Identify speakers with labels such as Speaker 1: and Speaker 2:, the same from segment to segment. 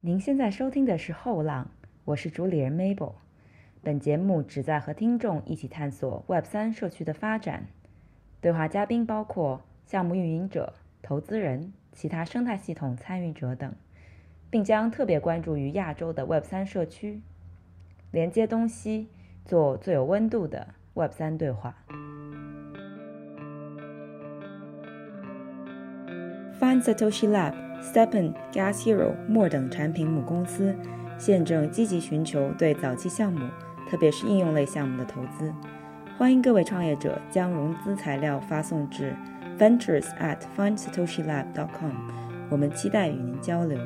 Speaker 1: 您现在收听的是《后浪》，我是主理人 Mabel。本节目旨在和听众一起探索 Web 三社区的发展。对话嘉宾包括项目运营者、投资人、其他生态系统参与者等，并将特别关注于亚洲的 Web 三社区，连接东西，做最有温度的 Web 三对话。Find Satoshi Lab。Stepen、Gas Hero、More 等产品母公司现正积极寻求对早期项目，特别是应用类项目的投资。欢迎各位创业者将融资材料发送至 ventures at findsatoshilab.com，我们期待与您交流。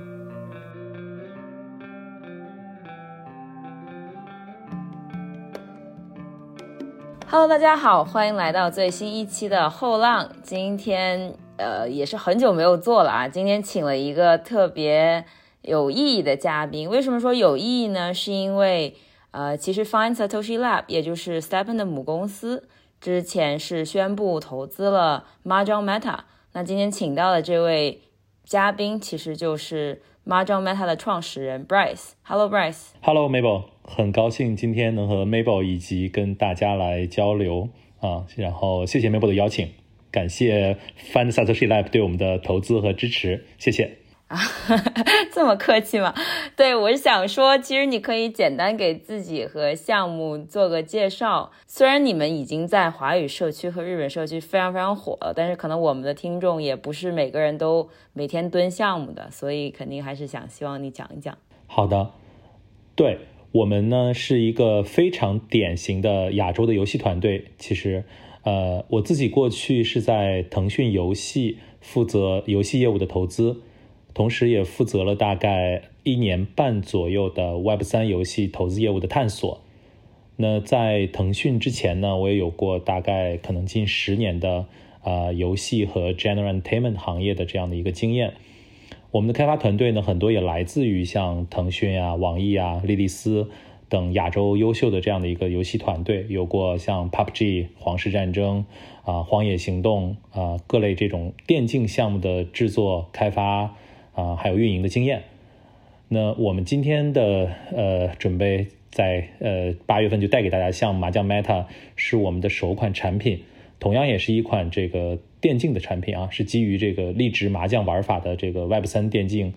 Speaker 1: Hello，大家好，欢迎来到最新一期的后浪。今天。呃，也是很久没有做了啊。今天请了一个特别有意义的嘉宾。为什么说有意义呢？是因为呃，其实 Find Satoshi Lab，也就是 Stephen 的母公司，之前是宣布投资了 Mahjong Meta。那今天请到的这位嘉宾，其实就是 Mahjong Meta 的创始人 Bryce。Hello Bryce。
Speaker 2: Hello Mabel，很高兴今天能和 Mabel 以及跟大家来交流啊。然后谢谢 Mabel 的邀请。感谢 Find Satoshi Lab 对我们的投资和支持，谢谢
Speaker 1: 啊，这么客气吗？对我是想说，其实你可以简单给自己和项目做个介绍。虽然你们已经在华语社区和日本社区非常非常火了，但是可能我们的听众也不是每个人都每天蹲项目的，所以肯定还是想希望你讲一讲。
Speaker 2: 好的，对我们呢是一个非常典型的亚洲的游戏团队，其实。呃，我自己过去是在腾讯游戏负责游戏业务的投资，同时也负责了大概一年半左右的 Web 三游戏投资业务的探索。那在腾讯之前呢，我也有过大概可能近十年的呃游戏和 General Entertainment 行业的这样的一个经验。我们的开发团队呢，很多也来自于像腾讯啊、网易啊、莉莉丝。等亚洲优秀的这样的一个游戏团队，有过像 PUBG、皇室战争啊、荒野行动啊各类这种电竞项目的制作、开发啊，还有运营的经验。那我们今天的呃准备在呃八月份就带给大家像麻将 Meta 是我们的首款产品，同样也是一款这个电竞的产品啊，是基于这个励志麻将玩法的这个 Web 三电竞。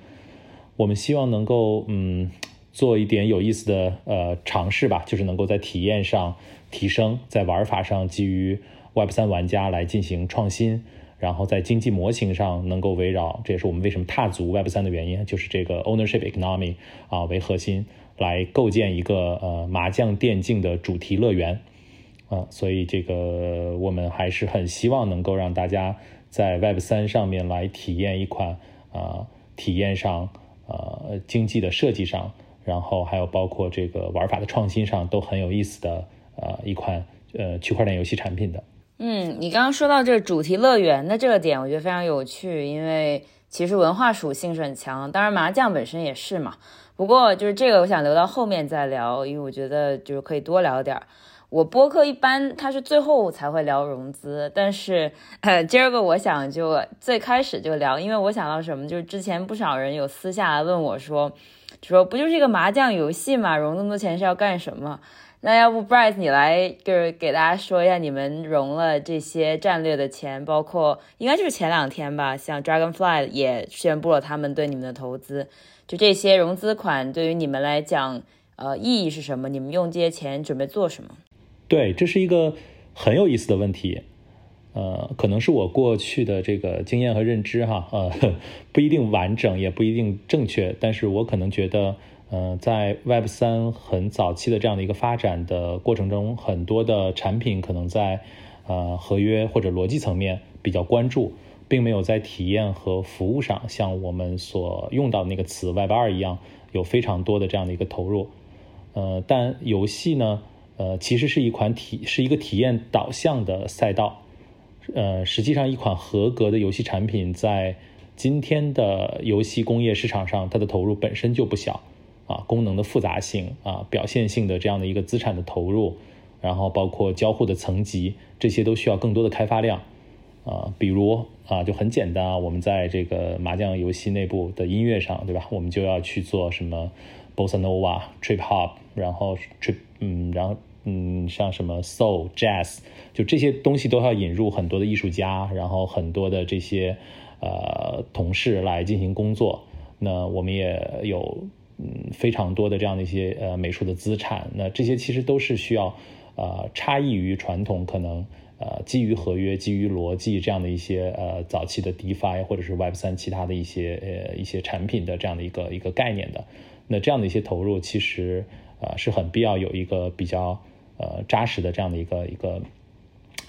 Speaker 2: 我们希望能够嗯。做一点有意思的呃尝试吧，就是能够在体验上提升，在玩法上基于 Web 三玩家来进行创新，然后在经济模型上能够围绕，这也是我们为什么踏足 Web 三的原因，就是这个 ownership economy 啊为核心来构建一个呃麻将电竞的主题乐园啊，所以这个我们还是很希望能够让大家在 Web 三上面来体验一款啊体验上呃经济的设计上。然后还有包括这个玩法的创新上都很有意思的呃一款呃区块链游戏产品的。
Speaker 1: 嗯，你刚刚说到这个主题乐园的这个点，我觉得非常有趣，因为其实文化属性是很强，当然麻将本身也是嘛。不过就是这个，我想留到后面再聊，因为我觉得就是可以多聊点儿。我播客一般它是最后才会聊融资，但是呃今儿个我想就最开始就聊，因为我想到什么，就是之前不少人有私下来问我说。说不就是一个麻将游戏嘛，融那么多钱是要干什么？那要不 Bryce 你来就是给大家说一下，你们融了这些战略的钱，包括应该就是前两天吧，像 Dragonfly 也宣布了他们对你们的投资，就这些融资款对于你们来讲，呃，意义是什么？你们用这些钱准备做什么？
Speaker 2: 对，这是一个很有意思的问题。呃，可能是我过去的这个经验和认知哈，呃，不一定完整，也不一定正确，但是我可能觉得，呃，在 Web 三很早期的这样的一个发展的过程中，很多的产品可能在呃合约或者逻辑层面比较关注，并没有在体验和服务上像我们所用到那个词 Web 二一样有非常多的这样的一个投入。呃，但游戏呢，呃，其实是一款体是一个体验导向的赛道。呃，实际上，一款合格的游戏产品在今天的游戏工业市场上，它的投入本身就不小啊，功能的复杂性啊，表现性的这样的一个资产的投入，然后包括交互的层级，这些都需要更多的开发量。啊，比如啊，就很简单啊，我们在这个麻将游戏内部的音乐上，对吧？我们就要去做什么 bossa nova、trip hop，然后 trip，嗯，然后嗯，像什么 soul、jazz，就这些东西都要引入很多的艺术家，然后很多的这些呃同事来进行工作。那我们也有嗯非常多的这样的一些呃美术的资产。那这些其实都是需要呃差异于传统可能。呃，基于合约、基于逻辑这样的一些呃早期的 DeFi 或者是 Web 三其他的一些呃一些产品的这样的一个一个概念的，那这样的一些投入其实呃是很必要有一个比较呃扎实的这样的一个一个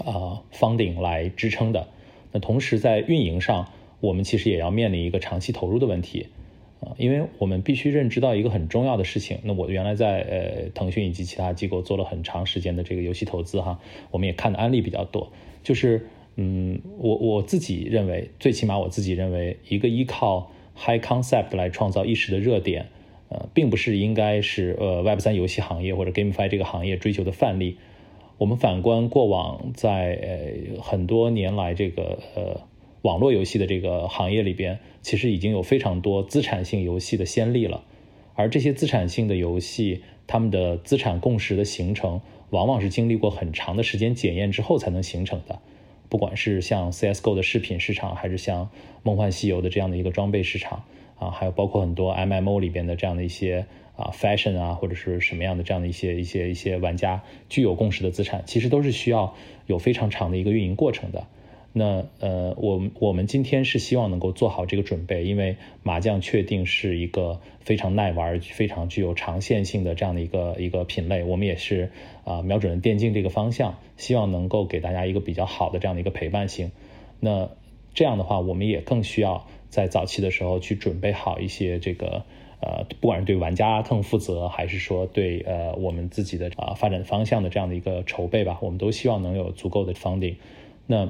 Speaker 2: 呃 funding 来支撑的。那同时在运营上，我们其实也要面临一个长期投入的问题。因为我们必须认知到一个很重要的事情。那我原来在呃腾讯以及其他机构做了很长时间的这个游戏投资哈，我们也看的案例比较多。就是嗯，我我自己认为，最起码我自己认为，一个依靠 high concept 来创造一时的热点，呃，并不是应该是呃 Web 三游戏行业或者 GameFi 这个行业追求的范例。我们反观过往，在呃很多年来这个呃。网络游戏的这个行业里边，其实已经有非常多资产性游戏的先例了，而这些资产性的游戏，他们的资产共识的形成，往往是经历过很长的时间检验之后才能形成的。不管是像 CS:GO 的饰品市场，还是像梦幻西游的这样的一个装备市场啊，还有包括很多 MMO 里边的这样的一些啊 fashion 啊，或者是什么样的这样的一些一些一些玩家具有共识的资产，其实都是需要有非常长的一个运营过程的。那呃，我们我们今天是希望能够做好这个准备，因为麻将确定是一个非常耐玩、非常具有长线性的这样的一个一个品类。我们也是啊，瞄准了电竞这个方向，希望能够给大家一个比较好的这样的一个陪伴性。那这样的话，我们也更需要在早期的时候去准备好一些这个呃，不管是对玩家更负责，还是说对呃我们自己的啊发展方向的这样的一个筹备吧，我们都希望能有足够的 funding。那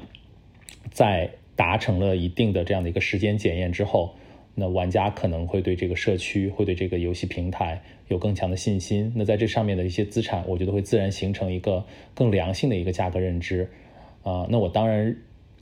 Speaker 2: 在达成了一定的这样的一个时间检验之后，那玩家可能会对这个社区，会对这个游戏平台有更强的信心。那在这上面的一些资产，我觉得会自然形成一个更良性的一个价格认知。啊，那我当然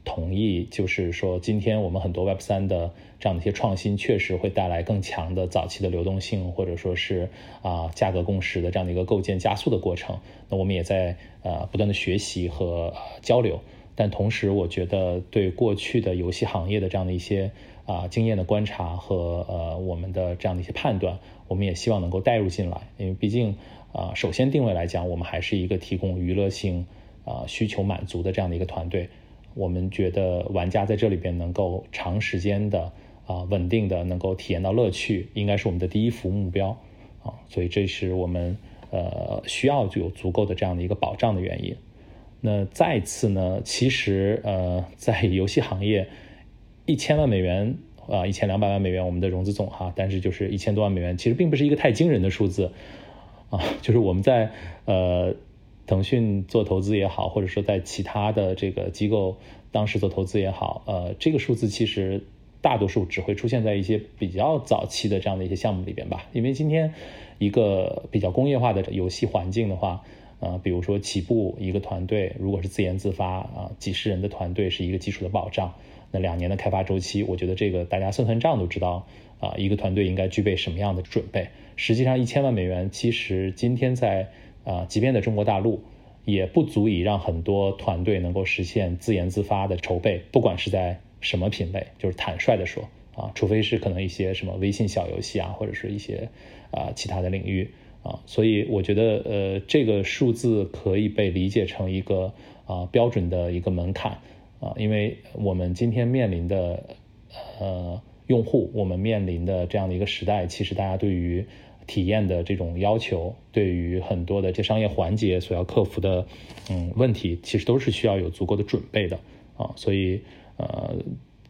Speaker 2: 同意，就是说今天我们很多 Web 三的这样的一些创新，确实会带来更强的早期的流动性，或者说是啊价格共识的这样的一个构建加速的过程。那我们也在呃不断的学习和交流。但同时，我觉得对过去的游戏行业的这样的一些啊经验的观察和呃我们的这样的一些判断，我们也希望能够带入进来。因为毕竟啊，首先定位来讲，我们还是一个提供娱乐性啊需求满足的这样的一个团队。我们觉得玩家在这里边能够长时间的啊稳定的能够体验到乐趣，应该是我们的第一服务目标啊。所以这是我们呃需要就有足够的这样的一个保障的原因。那再次呢？其实呃，在游戏行业，一千万美元啊，一千两百万美元，我们的融资总哈，但是就是一千多万美元，其实并不是一个太惊人的数字啊。就是我们在呃腾讯做投资也好，或者说在其他的这个机构当时做投资也好，呃，这个数字其实大多数只会出现在一些比较早期的这样的一些项目里边吧。因为今天一个比较工业化的游戏环境的话。呃，比如说起步一个团队，如果是自研自发啊，几十人的团队是一个基础的保障。那两年的开发周期，我觉得这个大家算算账都知道啊，一个团队应该具备什么样的准备。实际上，一千万美元其实今天在啊，即便在中国大陆，也不足以让很多团队能够实现自研自发的筹备，不管是在什么品类，就是坦率的说啊，除非是可能一些什么微信小游戏啊，或者是一些啊其他的领域。啊，所以我觉得，呃，这个数字可以被理解成一个啊标准的一个门槛啊，因为我们今天面临的呃用户，我们面临的这样的一个时代，其实大家对于体验的这种要求，对于很多的这商业环节所要克服的嗯问题，其实都是需要有足够的准备的啊，所以呃，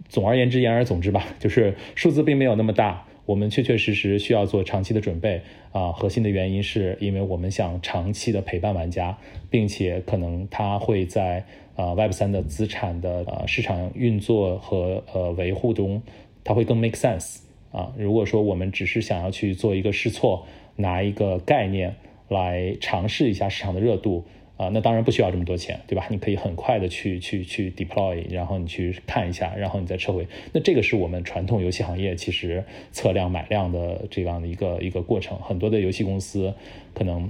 Speaker 2: 总而言之，言而总之吧，就是数字并没有那么大。我们确确实实需要做长期的准备啊，核心的原因是因为我们想长期的陪伴玩家，并且可能他会在啊 Web 三的资产的呃市场运作和呃维护中，它会更 make sense 啊。如果说我们只是想要去做一个试错，拿一个概念来尝试一下市场的热度，啊，那当然不需要这么多钱，对吧？你可以很快的去去去 deploy，然后你去看一下，然后你再撤回。那这个是我们传统游戏行业其实测量买量的这样的一个一个过程。很多的游戏公司可能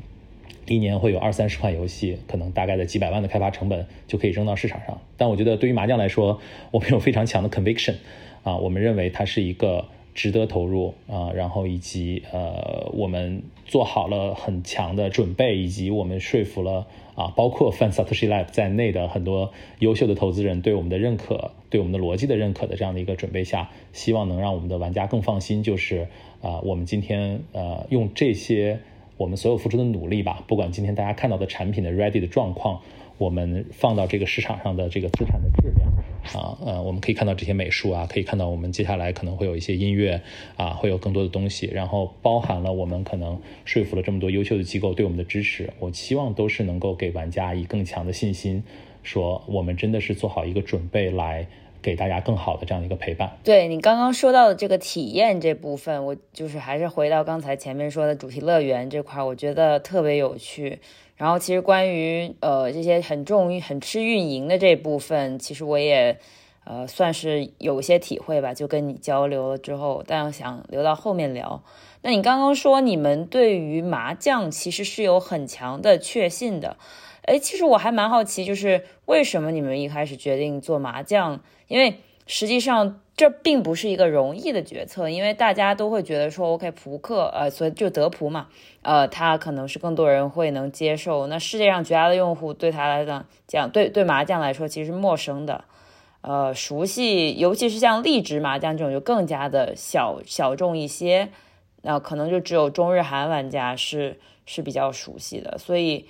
Speaker 2: 一年会有二三十款游戏，可能大概在几百万的开发成本就可以扔到市场上。但我觉得对于麻将来说，我们有非常强的 conviction，啊，我们认为它是一个。值得投入啊，然后以及呃，我们做好了很强的准备，以及我们说服了啊，包括 f a n s a t o s h i Lab 在内的很多优秀的投资人对我们的认可，对我们的逻辑的认可的这样的一个准备下，希望能让我们的玩家更放心。就是啊，我们今天呃，用这些我们所有付出的努力吧，不管今天大家看到的产品的 ready 的状况，我们放到这个市场上的这个资产的质量。啊，呃，我们可以看到这些美术啊，可以看到我们接下来可能会有一些音乐啊，会有更多的东西，然后包含了我们可能说服了这么多优秀的机构对我们的支持。我希望都是能够给玩家以更强的信心，说我们真的是做好一个准备来给大家更好的这样的一个陪伴。
Speaker 1: 对你刚刚说到的这个体验这部分，我就是还是回到刚才前面说的主题乐园这块，我觉得特别有趣。然后其实关于呃这些很重很吃运营的这部分，其实我也呃算是有些体会吧，就跟你交流了之后，但想留到后面聊。那你刚刚说你们对于麻将其实是有很强的确信的，哎，其实我还蛮好奇，就是为什么你们一开始决定做麻将？因为实际上。这并不是一个容易的决策，因为大家都会觉得说，OK，扑克，呃，所以就德扑嘛，呃，它可能是更多人会能接受。那世界上绝大的用户对他来讲，讲对对麻将来说其实陌生的，呃，熟悉，尤其是像立直麻将这种就更加的小小众一些，那可能就只有中日韩玩家是是比较熟悉的，所以。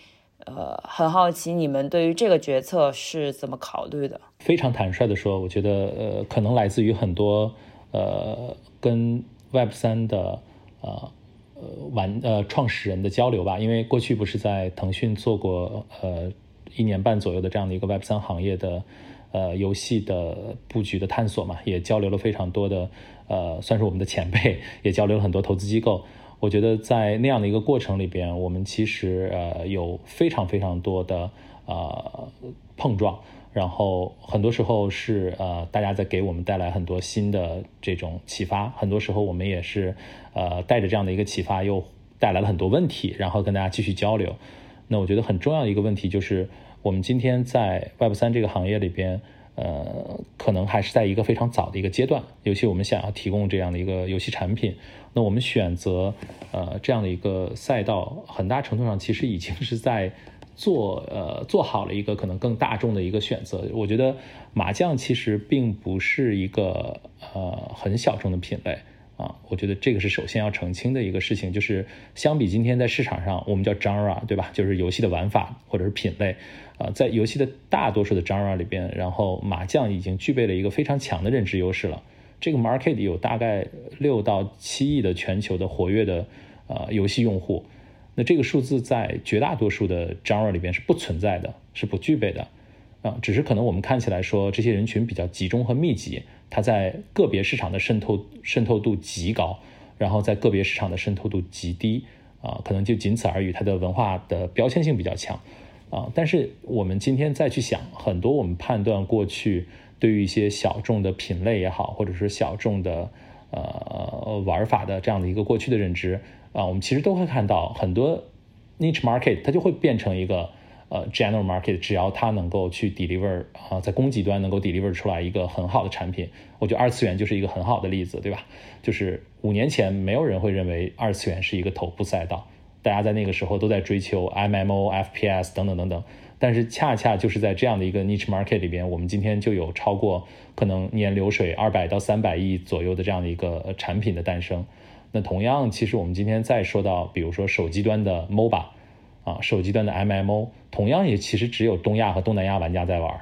Speaker 1: 呃，很好奇你们对于这个决策是怎么考虑的？
Speaker 2: 非常坦率的说，我觉得呃，可能来自于很多呃跟 Web 三的呃呃玩呃创始人的交流吧。因为过去不是在腾讯做过呃一年半左右的这样的一个 Web 三行业的呃游戏的布局的探索嘛，也交流了非常多的呃算是我们的前辈，也交流了很多投资机构。我觉得在那样的一个过程里边，我们其实呃有非常非常多的呃碰撞，然后很多时候是呃大家在给我们带来很多新的这种启发，很多时候我们也是呃带着这样的一个启发，又带来了很多问题，然后跟大家继续交流。那我觉得很重要的一个问题就是，我们今天在 Web 三这个行业里边。呃，可能还是在一个非常早的一个阶段，尤其我们想要提供这样的一个游戏产品，那我们选择呃这样的一个赛道，很大程度上其实已经是在做呃做好了一个可能更大众的一个选择。我觉得麻将其实并不是一个呃很小众的品类。啊，我觉得这个是首先要澄清的一个事情，就是相比今天在市场上，我们叫 genre，对吧？就是游戏的玩法或者是品类，啊，在游戏的大多数的 genre 里边，然后麻将已经具备了一个非常强的认知优势了。这个 market 有大概六到七亿的全球的活跃的呃游戏用户，那这个数字在绝大多数的 genre 里边是不存在的，是不具备的，啊，只是可能我们看起来说这些人群比较集中和密集。它在个别市场的渗透渗透度极高，然后在个别市场的渗透度极低，啊，可能就仅此而已。它的文化的标签性比较强，啊，但是我们今天再去想，很多我们判断过去对于一些小众的品类也好，或者是小众的呃玩法的这样的一个过去的认知，啊，我们其实都会看到很多 niche market 它就会变成一个。呃，general market 只要它能够去 deliver 啊，在供给端能够 deliver 出来一个很好的产品，我觉得二次元就是一个很好的例子，对吧？就是五年前没有人会认为二次元是一个头部赛道，大家在那个时候都在追求 MMO、FPS 等等等等，但是恰恰就是在这样的一个 niche market 里边，我们今天就有超过可能年流水二百到三百亿左右的这样的一个产品的诞生。那同样，其实我们今天再说到，比如说手机端的 MOBA。啊，手机端的 MMO 同样也其实只有东亚和东南亚玩家在玩。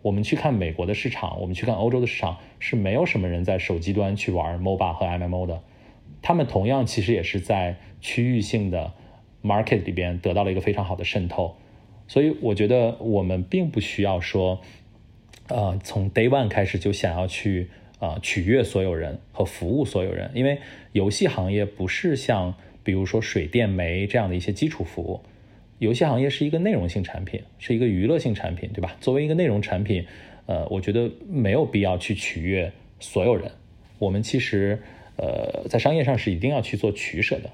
Speaker 2: 我们去看美国的市场，我们去看欧洲的市场，是没有什么人在手机端去玩 MOBA 和 MMO 的。他们同样其实也是在区域性的 market 里边得到了一个非常好的渗透。所以我觉得我们并不需要说，呃，从 day one 开始就想要去呃取悦所有人和服务所有人，因为游戏行业不是像。比如说水电煤这样的一些基础服务，游戏行业是一个内容性产品，是一个娱乐性产品，对吧？作为一个内容产品，呃，我觉得没有必要去取悦所有人。我们其实，呃，在商业上是一定要去做取舍的。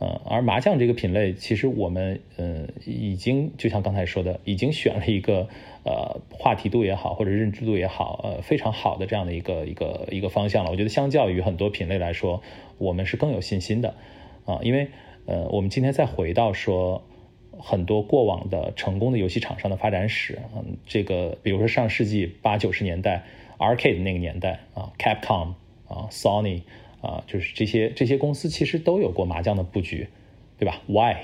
Speaker 2: 呃，而麻将这个品类，其实我们，呃，已经就像刚才说的，已经选了一个，呃，话题度也好，或者认知度也好，呃，非常好的这样的一个一个一个方向了。我觉得相较于很多品类来说，我们是更有信心的，啊，因为，呃，我们今天再回到说很多过往的成功的游戏厂商的发展史，嗯，这个比如说上世纪八九十年代，Arcade 那个年代啊，Capcom 啊，Sony。啊，就是这些这些公司其实都有过麻将的布局，对吧？Why？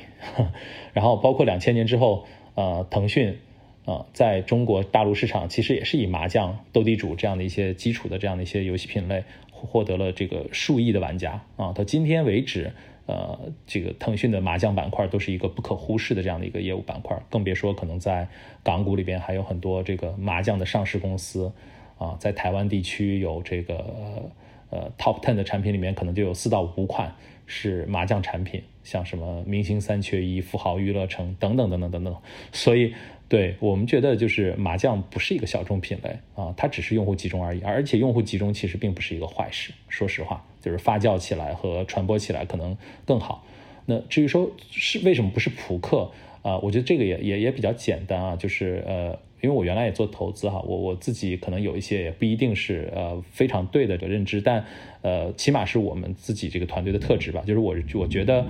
Speaker 2: 然后包括两千年之后，呃，腾讯啊，在中国大陆市场其实也是以麻将、斗地主这样的一些基础的这样的一些游戏品类，获得了这个数亿的玩家啊。到今天为止，呃，这个腾讯的麻将板块都是一个不可忽视的这样的一个业务板块，更别说可能在港股里边还有很多这个麻将的上市公司啊，在台湾地区有这个。呃，Top Ten 的产品里面可能就有四到五款是麻将产品，像什么明星三缺一、富豪娱乐城等等等等等等。所以，对我们觉得就是麻将不是一个小众品类啊，它只是用户集中而已。而且用户集中其实并不是一个坏事，说实话，就是发酵起来和传播起来可能更好。那至于说是为什么不是扑克啊，我觉得这个也也也比较简单啊，就是呃。因为我原来也做投资哈，我我自己可能有一些也不一定是呃非常对的认知，但呃起码是我们自己这个团队的特质吧。就是我我觉得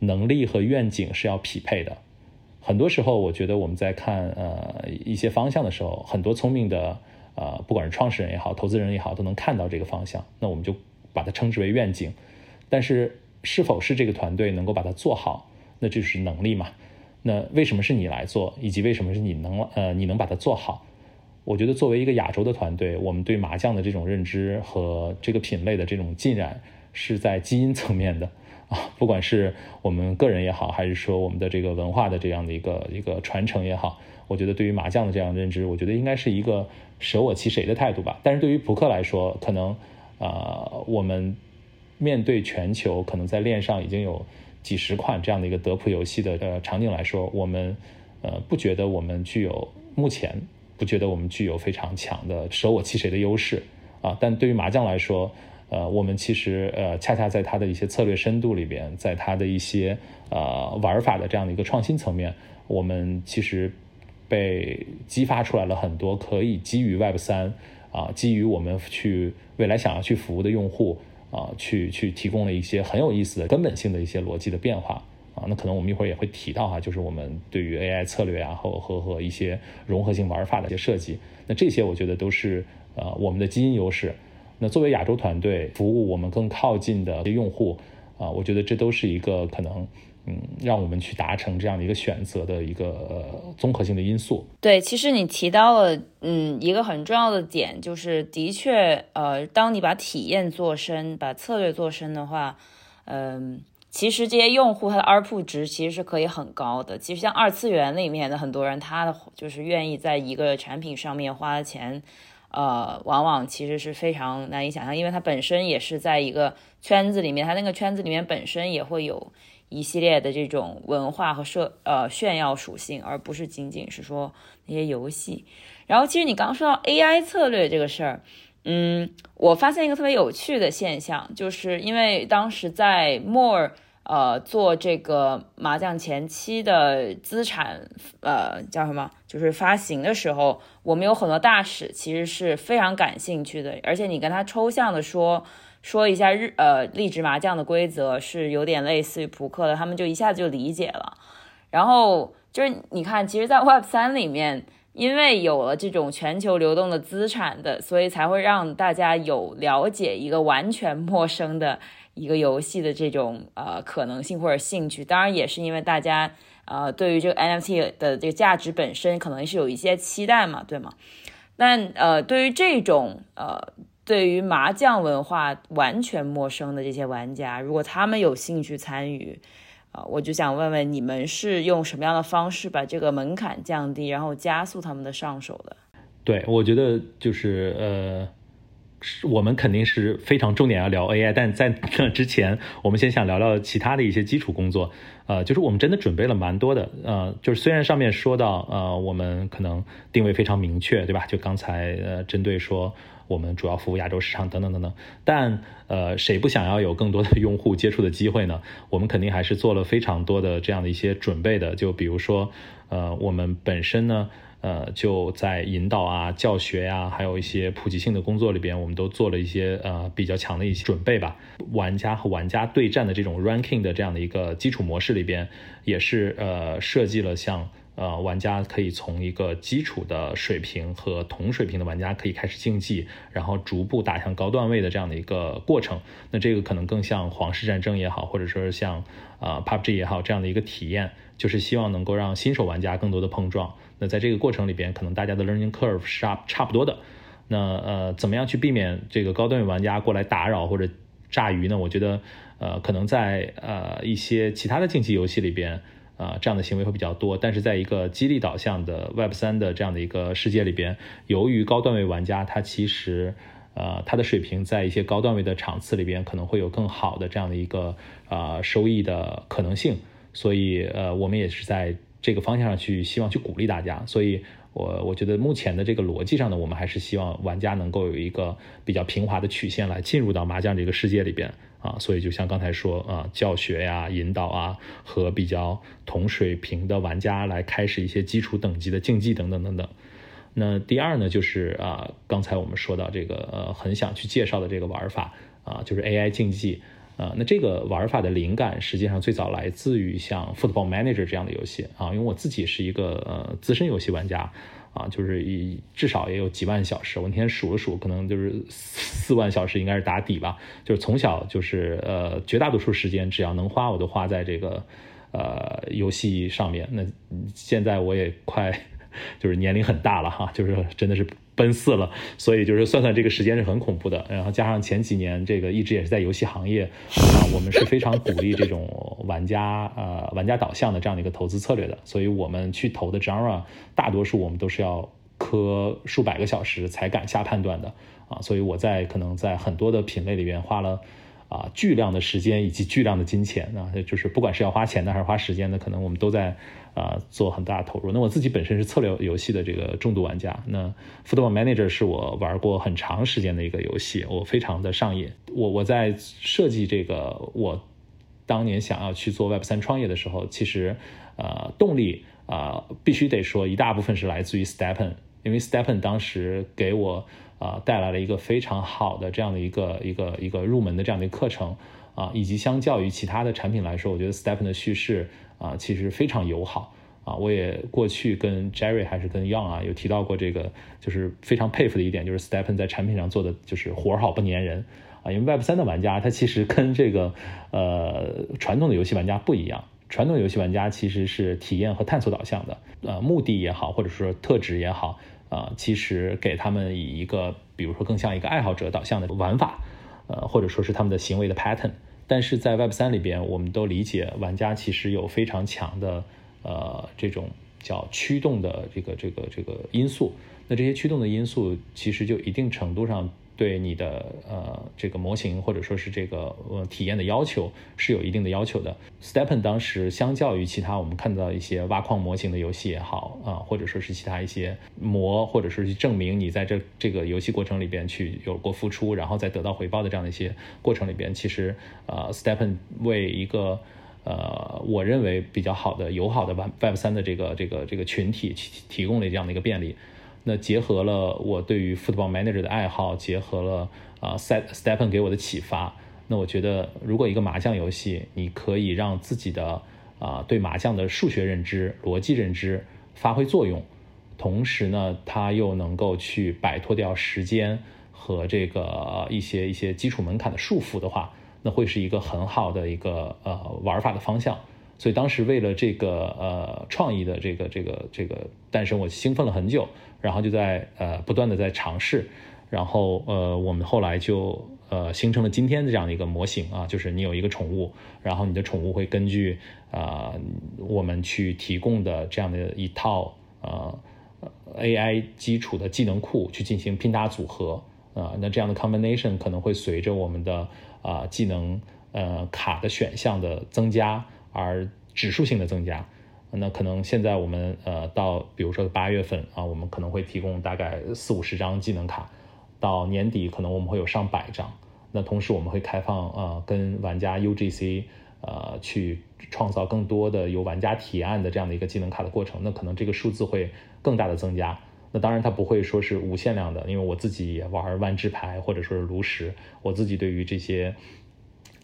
Speaker 2: 能力和愿景是要匹配的。很多时候，我觉得我们在看呃一些方向的时候，很多聪明的呃不管是创始人也好，投资人也好，都能看到这个方向，那我们就把它称之为愿景。但是是否是这个团队能够把它做好，那就是能力嘛。那为什么是你来做，以及为什么是你能呃你能把它做好？我觉得作为一个亚洲的团队，我们对麻将的这种认知和这个品类的这种浸染是在基因层面的啊，不管是我们个人也好，还是说我们的这个文化的这样的一个一个传承也好，我觉得对于麻将的这样认知，我觉得应该是一个舍我其谁的态度吧。但是对于扑克来说，可能啊我们面对全球，可能在链上已经有。几十款这样的一个德普游戏的呃场景来说，我们呃不觉得我们具有目前不觉得我们具有非常强的舍我其谁的优势啊。但对于麻将来说，呃，我们其实呃恰恰在它的一些策略深度里边，在它的一些呃玩法的这样的一个创新层面，我们其实被激发出来了很多可以基于 Web 三啊，基于我们去未来想要去服务的用户。啊，去去提供了一些很有意思的根本性的一些逻辑的变化啊，那可能我们一会儿也会提到哈，就是我们对于 AI 策略啊和和和一些融合性玩法的一些设计，那这些我觉得都是呃我们的基因优势。那作为亚洲团队服务我们更靠近的用户啊，我觉得这都是一个可能。嗯，让我们去达成这样的一个选择的一个综合性的因素。
Speaker 1: 对，其实你提到了，嗯，一个很重要的点就是，的确，呃，当你把体验做深，把策略做深的话，嗯，其实这些用户他的 RP 值其实是可以很高的。其实像二次元里面的很多人，他的就是愿意在一个产品上面花的钱，呃，往往其实是非常难以想象，因为他本身也是在一个圈子里面，他那个圈子里面本身也会有。一系列的这种文化和社呃炫耀属性，而不是仅仅是说那些游戏。然后，其实你刚刚说到 AI 策略这个事儿，嗯，我发现一个特别有趣的现象，就是因为当时在 More 呃做这个麻将前期的资产呃叫什么，就是发行的时候，我们有很多大使其实是非常感兴趣的，而且你跟他抽象的说。说一下日呃励志麻将的规则是有点类似于扑克的，他们就一下子就理解了。然后就是你看，其实，在 Web 三里面，因为有了这种全球流动的资产的，所以才会让大家有了解一个完全陌生的一个游戏的这种呃可能性或者兴趣。当然，也是因为大家呃对于这个 NFT 的这个价值本身可能是有一些期待嘛，对吗？但呃对于这种呃。对于麻将文化完全陌生的这些玩家，如果他们有兴趣参与，啊，我就想问问你们是用什么样的方式把这个门槛降低，然后加速他们的上手的？
Speaker 2: 对，我觉得就是呃，我们肯定是非常重点要聊 AI，但在那之前，我们先想聊聊其他的一些基础工作。呃，就是我们真的准备了蛮多的。呃，就是虽然上面说到，呃，我们可能定位非常明确，对吧？就刚才呃，针对说我们主要服务亚洲市场等等等等，但呃，谁不想要有更多的用户接触的机会呢？我们肯定还是做了非常多的这样的一些准备的。就比如说，呃，我们本身呢。呃，就在引导啊、教学呀，还有一些普及性的工作里边，我们都做了一些呃比较强的一些准备吧。玩家和玩家对战的这种 ranking 的这样的一个基础模式里边，也是呃设计了像呃玩家可以从一个基础的水平和同水平的玩家可以开始竞技，然后逐步打向高段位的这样的一个过程。那这个可能更像皇室战争也好，或者说是像呃 PUBG 也好这样的一个体验，就是希望能够让新手玩家更多的碰撞。那在这个过程里边，可能大家的 learning curve 是差差不多的。那呃，怎么样去避免这个高端位玩家过来打扰或者炸鱼呢？我觉得呃，可能在呃一些其他的竞技游戏里边啊，这样的行为会比较多。但是在一个激励导向的 Web 三的这样的一个世界里边，由于高段位玩家他其实呃他的水平在一些高段位的场次里边可能会有更好的这样的一个啊收益的可能性，所以呃，我们也是在。这个方向上去，希望去鼓励大家，所以我我觉得目前的这个逻辑上呢，我们还是希望玩家能够有一个比较平滑的曲线来进入到麻将这个世界里边啊，所以就像刚才说啊，教学呀、引导啊，和比较同水平的玩家来开始一些基础等级的竞技等等等等。那第二呢，就是啊，刚才我们说到这个呃，很想去介绍的这个玩法啊，就是 AI 竞技。呃，那这个玩法的灵感实际上最早来自于像 Football Manager 这样的游戏啊，因为我自己是一个呃资深游戏玩家啊，就是一至少也有几万小时，我那天数了数，可能就是四万小时应该是打底吧。就是从小就是呃绝大多数时间只要能花，我都花在这个呃游戏上面。那现在我也快 就是年龄很大了哈，就是真的是。奔四了，所以就是算算这个时间是很恐怖的。然后加上前几年这个一直也是在游戏行业啊，我们是非常鼓励这种玩家呃玩家导向的这样的一个投资策略的。所以我们去投的 genre 大多数我们都是要磕数百个小时才敢下判断的啊。所以我在可能在很多的品类里边花了。啊，巨量的时间以及巨量的金钱啊，就是不管是要花钱的还是花时间的，可能我们都在啊做很大投入。那我自己本身是策略游戏的这个重度玩家，那 Football Manager 是我玩过很长时间的一个游戏，我非常的上瘾。我我在设计这个我当年想要去做 Web 三创业的时候，其实呃动力啊必须得说一大部分是来自于 Stepen，因为 Stepen 当时给我。啊，带来了一个非常好的这样的一个一个一个入门的这样的一个课程啊，以及相较于其他的产品来说，我觉得 Stepen 的叙事啊其实非常友好啊。我也过去跟 Jerry 还是跟 Young 啊有提到过这个，就是非常佩服的一点，就是 Stepen 在产品上做的就是活好不粘人啊。因为 Web 三的玩家他其实跟这个呃传统的游戏玩家不一样，传统游戏玩家其实是体验和探索导向的，呃目的也好，或者说特质也好。啊，其实给他们以一个，比如说更像一个爱好者导向的玩法，呃，或者说是他们的行为的 pattern。但是在 Web 三里边，我们都理解玩家其实有非常强的，呃，这种叫驱动的这个这个这个因素。那这些驱动的因素，其实就一定程度上。对你的呃这个模型或者说是这个呃体验的要求是有一定的要求的。Stepen 当时相较于其他我们看到一些挖矿模型的游戏也好啊，或者说是其他一些模，或者说是证明你在这这个游戏过程里边去有过付出，然后再得到回报的这样的一些过程里边，其实呃 Stepen 为一个呃我认为比较好的友好的 Web 三的这个这个这个群体提提供了这样的一个便利。那结合了我对于 Football Manager 的爱好，结合了啊 Stepen 给我的启发，那我觉得如果一个麻将游戏，你可以让自己的啊对麻将的数学认知、逻辑认知发挥作用，同时呢，它又能够去摆脱掉时间和这个一些一些基础门槛的束缚的话，那会是一个很好的一个呃玩法的方向。所以当时为了这个呃创意的这个这个这个诞生，我兴奋了很久，然后就在呃不断的在尝试，然后呃我们后来就呃形成了今天的这样的一个模型啊，就是你有一个宠物，然后你的宠物会根据啊我们去提供的这样的一套呃 AI 基础的技能库去进行拼搭组合啊，那这样的 combination 可能会随着我们的啊技能呃卡的选项的增加而指数性的增加。那可能现在我们呃到比如说八月份啊，我们可能会提供大概四五十张技能卡，到年底可能我们会有上百张。那同时我们会开放呃跟玩家 UGC 呃去创造更多的由玩家提案的这样的一个技能卡的过程。那可能这个数字会更大的增加。那当然它不会说是无限量的，因为我自己也玩万智牌或者说是炉石，我自己对于这些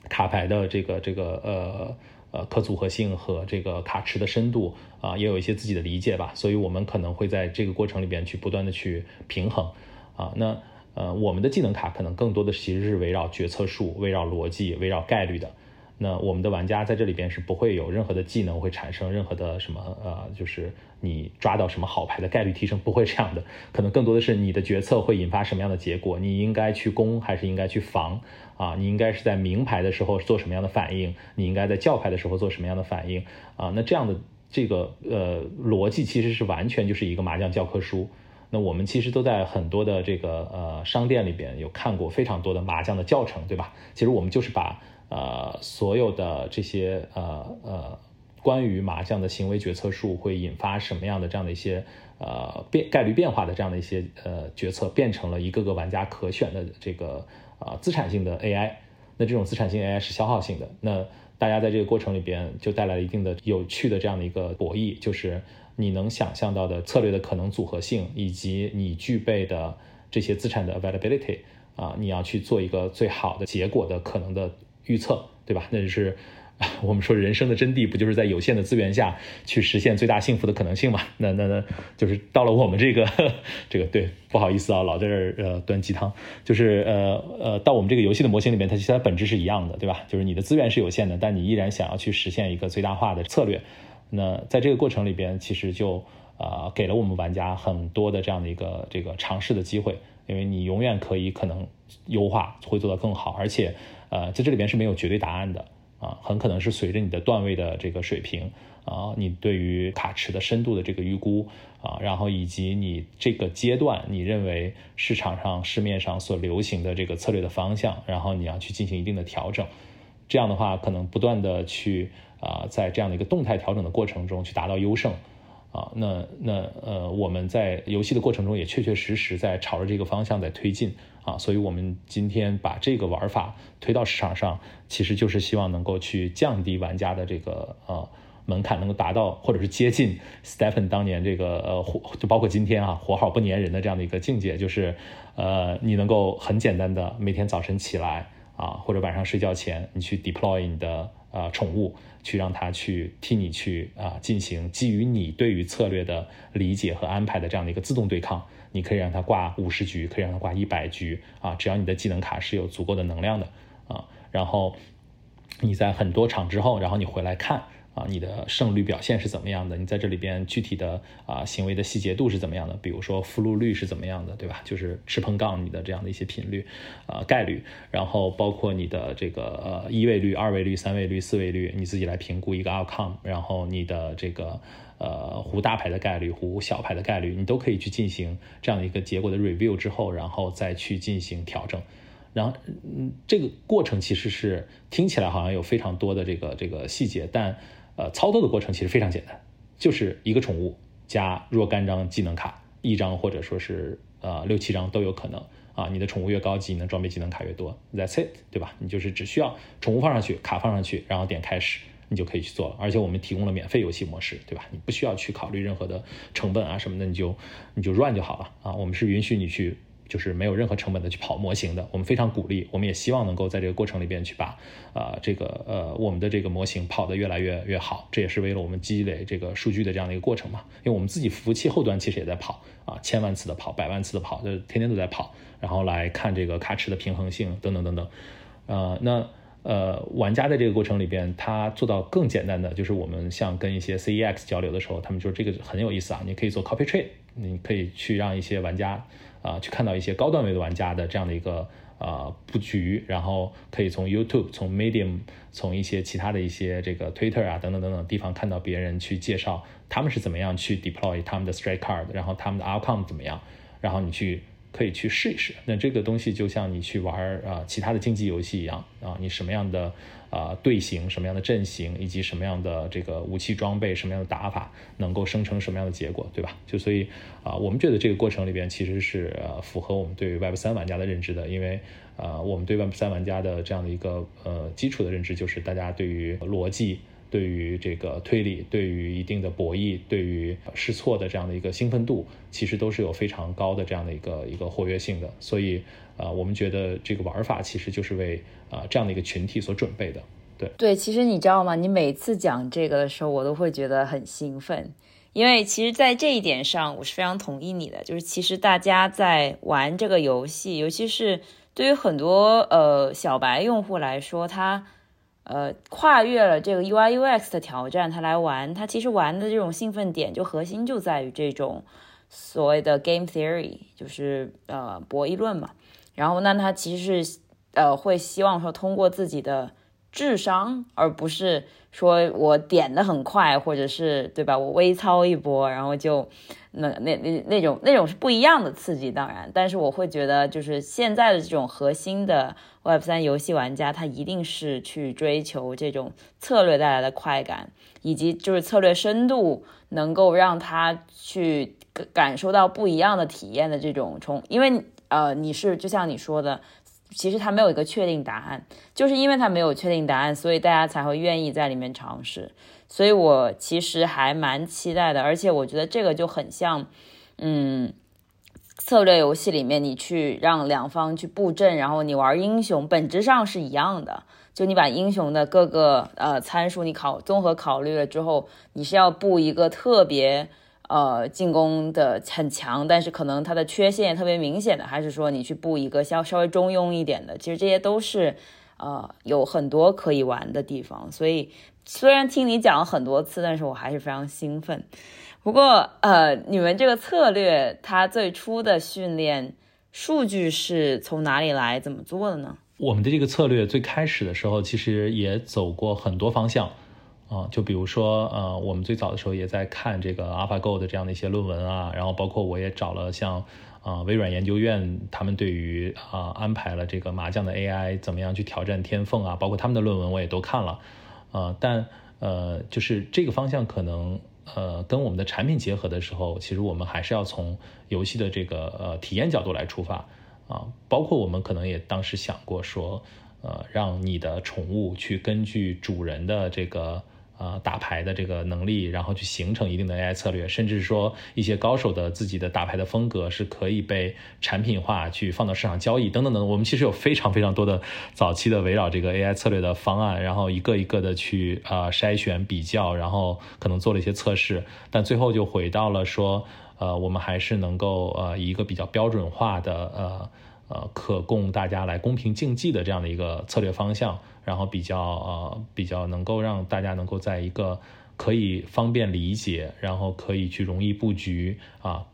Speaker 2: 卡牌的这个这个呃。呃，可组合性和这个卡池的深度啊，也有一些自己的理解吧，所以我们可能会在这个过程里边去不断的去平衡啊。那呃，我们的技能卡可能更多的其实是围绕决策树、围绕逻辑、围绕概率的。那我们的玩家在这里边是不会有任何的技能会产生任何的什么呃，就是你抓到什么好牌的概率提升不会这样的，可能更多的是你的决策会引发什么样的结果，你应该去攻还是应该去防啊？你应该是在明牌的时候做什么样的反应？你应该在叫牌的时候做什么样的反应啊？那这样的这个呃逻辑其实是完全就是一个麻将教科书。那我们其实都在很多的这个呃商店里边有看过非常多的麻将的教程，对吧？其实我们就是把。呃，所有的这些呃呃，关于麻将的行为决策树会引发什么样的这样的一些呃变概率变化的这样的一些呃决策，变成了一个个玩家可选的这个啊资产性的 AI。那这种资产性 AI 是消耗性的。那大家在这个过程里边就带来了一定的有趣的这样的一个博弈，就是你能想象到的策略的可能组合性，以及你具备的这些资产的 availability 啊，你要去做一个最好的结果的可能的。预测对吧？那就是 我们说人生的真谛，不就是在有限的资源下去实现最大幸福的可能性嘛？那那那就是到了我们这个 这个对，不好意思啊，老在这儿呃端鸡汤，就是呃呃到我们这个游戏的模型里面，它其实它本质是一样的，对吧？就是你的资源是有限的，但你依然想要去实现一个最大化的策略。那在这个过程里边，其实就呃给了我们玩家很多的这样的一个这个尝试的机会，因为你永远可以可能优化会做得更好，而且。呃，在这里边是没有绝对答案的啊，很可能是随着你的段位的这个水平啊，你对于卡池的深度的这个预估啊，然后以及你这个阶段你认为市场上市面上所流行的这个策略的方向，然后你要去进行一定的调整，这样的话可能不断的去啊，在这样的一个动态调整的过程中去达到优胜啊，那那呃，我们在游戏的过程中也确确实实在朝着这个方向在推进。啊，所以我们今天把这个玩法推到市场上，其实就是希望能够去降低玩家的这个呃门槛，能够达到或者是接近 Stephen 当年这个呃活，就包括今天啊活好不粘人的这样的一个境界，就是呃你能够很简单的每天早晨起来啊，或者晚上睡觉前，你去 deploy 你的呃宠物，去让它去替你去啊进行基于你对于策略的理解和安排的这样的一个自动对抗。你可以让它挂五十局，可以让它挂一百局啊，只要你的技能卡是有足够的能量的啊，然后你在很多场之后，然后你回来看啊，你的胜率表现是怎么样的？你在这里边具体的啊行为的细节度是怎么样的？比如说复录率是怎么样的，对吧？就是吃碰杠你的这样的一些频率啊概率，然后包括你的这个呃一位率、二位率、三位率、四位率，你自己来评估一个 outcome，然后你的这个。呃，胡大牌的概率，胡小牌的概率，你都可以去进行这样的一个结果的 review 之后，然后再去进行调整。然后，嗯，这个过程其实是听起来好像有非常多的这个这个细节，但呃，操作的过程其实非常简单，就是一个宠物加若干张技能卡，一张或者说是呃六七张都有可能啊。你的宠物越高级，你能装备技能卡越多，That's it，对吧？你就是只需要宠物放上去，卡放上去，然后点开始。你就可以去做了，而且我们提供了免费游戏模式，对吧？你不需要去考虑任何的成本啊什么的，你就你就 run 就好了啊。我们是允许你去，就是没有任何成本的去跑模型的。我们非常鼓励，我们也希望能够在这个过程里边去把啊这个呃我们的这个模型跑得越来越越好。这也是为了我们积累这个数据的这样的一个过程嘛。因为我们自己服务器后端其实也在跑啊，千万次的跑，百万次的跑，就天天都在跑，然后来看这个卡池的平衡性等等等等，呃那。呃，玩家在这个过程里边，他做到更简单的，就是我们像跟一些 CEX 交流的时候，他们说这个很有意思啊，你可以做 copy trade，你可以去让一些玩家啊去看到一些高段位的玩家的这样的一个呃布局，然后可以从 YouTube、从 Medium、从一些其他的一些这个 Twitter 啊等等等等地方看到别人去介绍他们是怎么样去 deploy 他们的 strike card，然后他们的 outcome 怎么样，然后你去可以去试一试。那这个东西就像你去玩啊其他的竞技游戏一样啊，你什么样的啊队形、什么样的阵型，以及什么样的这个武器装备、什么样的打法，能够生成什么样的结果，对吧？就所以啊，我们觉得这个过程里边其实是呃符合我们对 Web 三玩家的认知的，因为。呃，我们对 Web 三玩家的这样的一个呃基础的认知，就是大家对于逻辑、对于这个推理、对于一定的博弈、对于试错的这样的一个兴奋度，其实都是有非常高的这样的一个一个活跃性的。所以，呃，我们觉得这个玩法其实就是为啊这样的一个群体所准备的。对
Speaker 1: 对，其实你知道吗？你每次讲这个的时候，我都会觉得很兴奋，因为其实，在这一点上，我是非常同意你的。就是其实大家在玩这个游戏，尤其是。对于很多呃小白用户来说，他呃跨越了这个 UI UX 的挑战，他来玩，他其实玩的这种兴奋点就核心就在于这种所谓的 game theory，就是呃博弈论嘛。然后那他其实是呃会希望说通过自己的智商，而不是说我点的很快，或者是对吧？我微操一波，然后就。那那那那种那种是不一样的刺激，当然，但是我会觉得，就是现在的这种核心的 Web 三游戏玩家，他一定是去追求这种策略带来的快感，以及就是策略深度能够让他去感受到不一样的体验的这种冲，因为呃，你是就像你说的，其实他没有一个确定答案，就是因为他没有确定答案，所以大家才会愿意在里面尝试。所以我其实还蛮期待的，而且我觉得这个就很像，嗯，策略游戏里面你去让两方去布阵，然后你玩英雄，本质上是一样的。就你把英雄的各个呃参数你考综合考虑了之后，你是要布一个特别呃进攻的很强，但是可能它的缺陷特别明显的，还是说你去布一个稍稍微中庸一点的？其实这些都是呃有很多可以玩的地方，所以。虽然听你讲了很多次，但是我还是非常兴奋。不过，呃，你们这个策略，它最初的训练数据是从哪里来？怎么做的呢？
Speaker 2: 我们的这个策略最开始的时候，其实也走过很多方向啊，就比如说，呃，我们最早的时候也在看这个 AlphaGo 的这样的一些论文啊，然后包括我也找了像啊微软研究院，他们对于啊安排了这个麻将的 AI 怎么样去挑战天凤啊，包括他们的论文我也都看了。啊，但呃，就是这个方向可能呃跟我们的产品结合的时候，其实我们还是要从游戏的这个呃体验角度来出发啊，包括我们可能也当时想过说，呃，让你的宠物去根据主人的这个。呃，打牌的这个能力，然后去形成一定的 AI 策略，甚至说一些高手的自己的打牌的风格是可以被产品化去放到市场交易等等等。我们其实有非常非常多的早期的围绕这个 AI 策略的方案，然后一个一个的去呃筛选比较，然后可能做了一些测试，但最后就回到了说，呃，我们还是能够呃以一个比较标准化的呃呃可供大家来公平竞技的这样的一个策略方向。然后比较呃比较能够让大家能够在一个可以方便理解，然后可以去容易布局啊，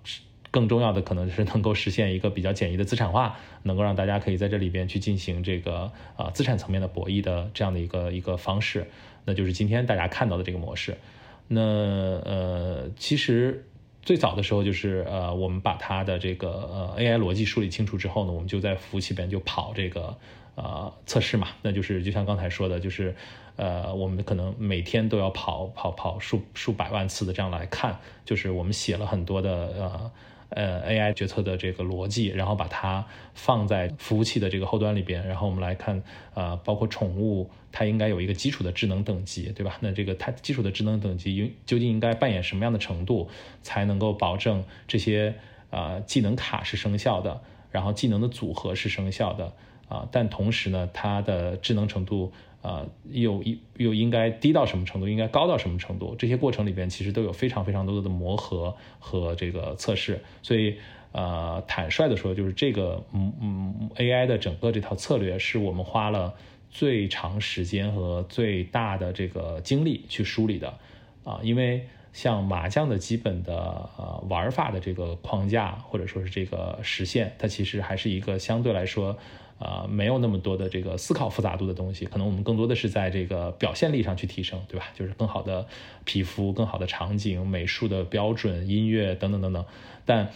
Speaker 2: 更重要的可能是能够实现一个比较简易的资产化，能够让大家可以在这里边去进行这个啊资产层面的博弈的这样的一个一个方式，那就是今天大家看到的这个模式。那呃其实最早的时候就是呃我们把它的这个呃 AI 逻辑梳理清楚之后呢，我们就在服务器边就跑这个。呃，测试嘛，那就是就像刚才说的，就是，呃，我们可能每天都要跑跑跑数数百万次的这样来看，就是我们写了很多的呃呃 AI 决策的这个逻辑，然后把它放在服务器的这个后端里边，然后我们来看，呃，包括宠物，它应该有一个基础的智能等级，对吧？那这个它基础的智能等级应究竟应该扮演什么样的程度，才能够保证这些呃技能卡是生效的，然后技能的组合是生效的。啊，但同时呢，它的智能程度，呃，又又又应该低到什么程度，应该高到什么程度？这些过程里边其实都有非常非常多的磨合和这个测试。所以，呃，坦率的说，就是这个嗯嗯 AI 的整个这套策略，是我们花了最长时间和最大的这个精力去梳理的。啊，因为像麻将的基本的呃玩法的这个框架，或者说是这个实现，它其实还是一个相对来说。呃，没有那么多的这个思考复杂度的东西，可能我们更多的是在这个表现力上去提升，对吧？就是更好的皮肤、更好的场景、美术的标准、音乐等等等等。但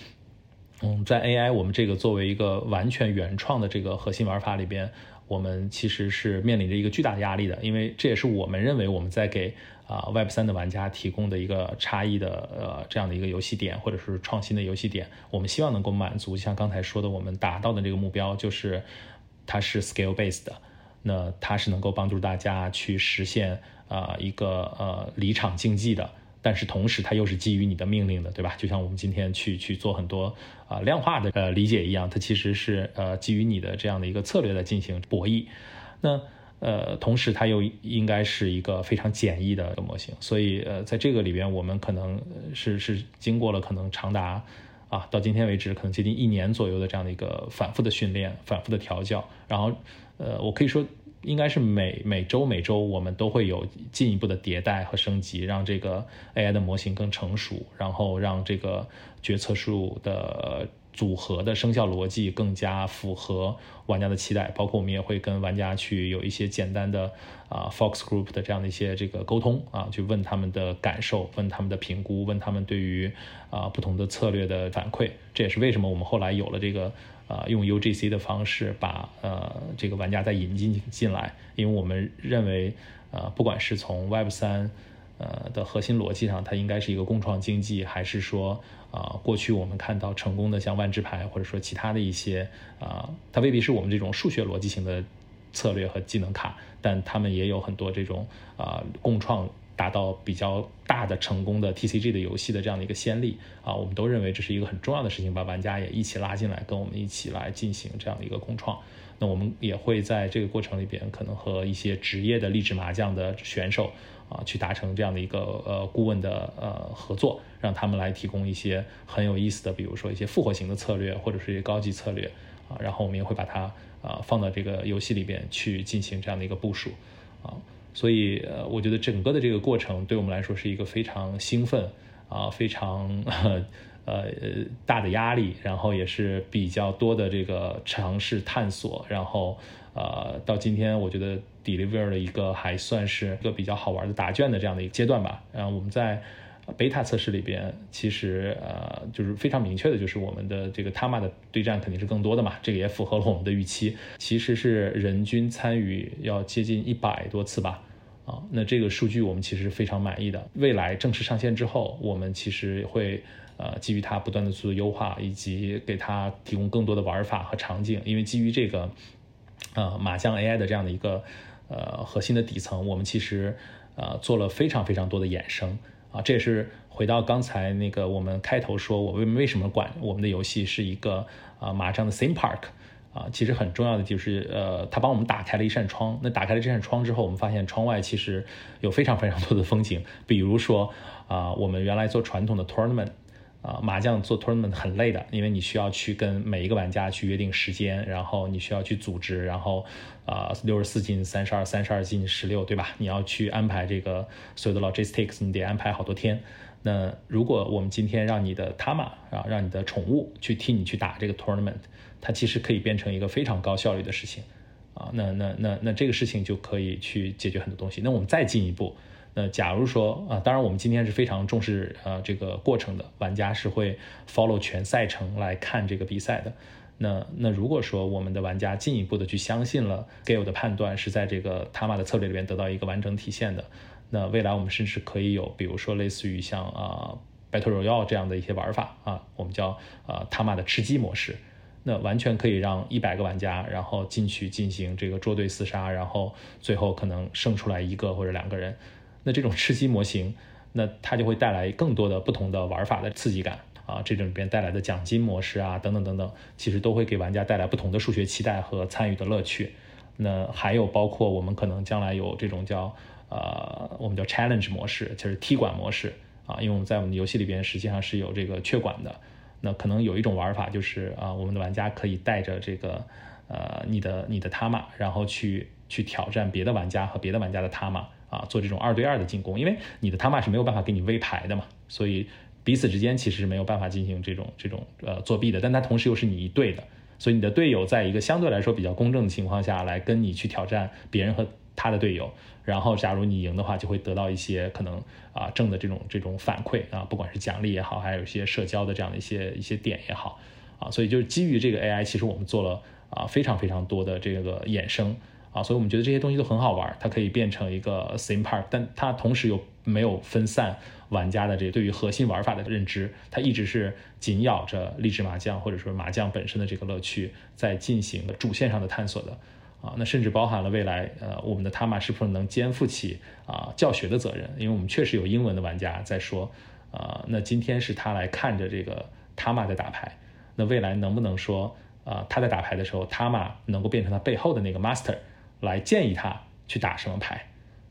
Speaker 2: 嗯，在 AI 我们这个作为一个完全原创的这个核心玩法里边，我们其实是面临着一个巨大的压力的，因为这也是我们认为我们在给啊 Web 三的玩家提供的一个差异的呃这样的一个游戏点，或者是创新的游戏点。我们希望能够满足像刚才说的，我们达到的这个目标，就是它是 scale based 的，那它是能够帮助大家去实现啊一个呃离场竞技的。但是同时，它又是基于你的命令的，对吧？就像我们今天去去做很多啊量化的呃理解一样，它其实是呃基于你的这样的一个策略在进行博弈。那呃，同时它又应该是一个非常简易的模型。所以呃，在这个里边，我们可能是是经过了可能长达啊到今天为止可能接近一年左右的这样的一个反复的训练、反复的调教。然后呃，我可以说。应该是每每周每周我们都会有进一步的迭代和升级，让这个 AI 的模型更成熟，然后让这个决策树的组合的生效逻辑更加符合玩家的期待。包括我们也会跟玩家去有一些简单的啊 Fox Group 的这样的一些这个沟通啊，去问他们的感受，问他们的评估，问他们对于啊不同的策略的反馈。这也是为什么我们后来有了这个。啊，用 UGC 的方式把呃这个玩家再引进进来，因为我们认为，呃，不管是从 Web 三呃的核心逻辑上，它应该是一个共创经济，还是说啊过去我们看到成功的像万智牌或者说其他的一些啊，它未必是我们这种数学逻辑型的策略和技能卡，但他们也有很多这种啊共创。达到比较大的成功的 TCG 的游戏的这样的一个先例啊，我们都认为这是一个很重要的事情，把玩家也一起拉进来，跟我们一起来进行这样的一个共创。那我们也会在这个过程里边，可能和一些职业的励志麻将的选手啊，去达成这样的一个呃顾问的呃合作，让他们来提供一些很有意思的，比如说一些复活型的策略，或者是一些高级策略啊，然后我们也会把它啊放到这个游戏里边去进行这样的一个部署啊。所以，呃，我觉得整个的这个过程对我们来说是一个非常兴奋啊，非常呃大的压力，然后也是比较多的这个尝试探索，然后呃，到今天我觉得 deliver 了一个还算是一个比较好玩的答卷的这样的一个阶段吧。然后我们在 beta 测试里边，其实呃就是非常明确的，就是我们的这个 Tama 的对战肯定是更多的嘛，这个也符合了我们的预期。其实是人均参与要接近一百多次吧。啊，那这个数据我们其实非常满意的。未来正式上线之后，我们其实会呃基于它不断的做优化，以及给它提供更多的玩法和场景。因为基于这个呃麻将 AI 的这样的一个呃核心的底层，我们其实呃做了非常非常多的衍生啊。这也是回到刚才那个我们开头说，我为为什么管我们的游戏是一个啊麻将的 theme park。啊，其实很重要的就是，呃，它帮我们打开了一扇窗。那打开了这扇窗之后，我们发现窗外其实有非常非常多的风景。比如说，啊，我们原来做传统的 tournament，啊，麻将做 tournament 很累的，因为你需要去跟每一个玩家去约定时间，然后你需要去组织，然后，啊，六十四进三十二，三十二进十六，对吧？你要去安排这个所有的 logistics，你得安排好多天。那如果我们今天让你的 tama 啊，让你的宠物去替你去打这个 tournament。它其实可以变成一个非常高效率的事情，啊，那那那那这个事情就可以去解决很多东西。那我们再进一步，那假如说啊，当然我们今天是非常重视呃这个过程的，玩家是会 follow 全赛程来看这个比赛的。那那如果说我们的玩家进一步的去相信了 Gale 的判断是在这个塔玛的策略里边得到一个完整体现的，那未来我们甚至可以有，比如说类似于像啊 Battle Royale 这样的一些玩法啊，我们叫啊塔玛的吃鸡模式。那完全可以让一百个玩家，然后进去进行这个捉对厮杀，然后最后可能胜出来一个或者两个人。那这种吃鸡模型，那它就会带来更多的不同的玩法的刺激感啊，这种里边带来的奖金模式啊，等等等等，其实都会给玩家带来不同的数学期待和参与的乐趣。那还有包括我们可能将来有这种叫呃，我们叫 challenge 模式，就是踢馆模式啊，因为我们在我们的游戏里边实际上是有这个缺馆的。那可能有一种玩法就是啊，我们的玩家可以带着这个呃你的你的塔玛，然后去去挑战别的玩家和别的玩家的塔玛啊，做这种二对二的进攻，因为你的塔玛是没有办法给你 V 牌的嘛，所以彼此之间其实是没有办法进行这种这种呃作弊的，但它同时又是你一队的，所以你的队友在一个相对来说比较公正的情况下来跟你去挑战别人和他的队友。然后，假如你赢的话，就会得到一些可能啊正的这种这种反馈啊，不管是奖励也好，还有一些社交的这样的一些一些点也好啊，所以就是基于这个 AI，其实我们做了啊非常非常多的这个衍生啊，所以我们觉得这些东西都很好玩，它可以变成一个 theme park，但它同时又没有分散玩家的这对于核心玩法的认知，它一直是紧咬着励志麻将或者说麻将本身的这个乐趣在进行主线上的探索的。啊，那甚至包含了未来，呃，我们的 Tama 是不是能肩负起啊教学的责任？因为我们确实有英文的玩家在说，啊，那今天是他来看着这个 Tama 在打牌，那未来能不能说，啊，他在打牌的时候，Tama 能够变成他背后的那个 Master 来建议他去打什么牌？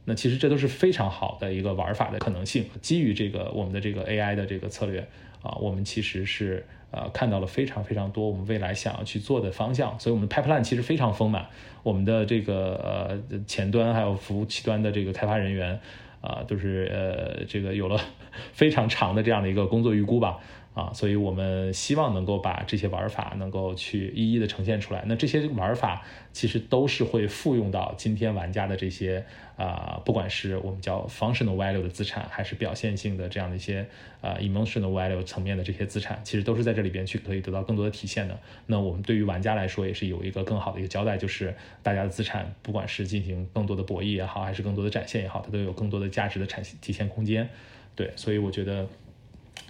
Speaker 2: 那其实这都是非常好的一个玩法的可能性。基于这个我们的这个 AI 的这个策略，啊，我们其实是。呃，看到了非常非常多我们未来想要去做的方向，所以我们的 pipeline 其实非常丰满。我们的这个呃前端还有服务器端的这个开发人员，啊，都是呃这个有了 非常长的这样的一个工作预估吧。啊，所以我们希望能够把这些玩法能够去一一的呈现出来。那这些玩法其实都是会复用到今天玩家的这些啊，不管是我们叫 functional value 的资产，还是表现性的这样的一些啊 emotional value 层面的这些资产，其实都是在这里边去可以得到更多的体现的。那我们对于玩家来说也是有一个更好的一个交代，就是大家的资产，不管是进行更多的博弈也好，还是更多的展现也好，它都有更多的价值的产体现空间。对，所以我觉得。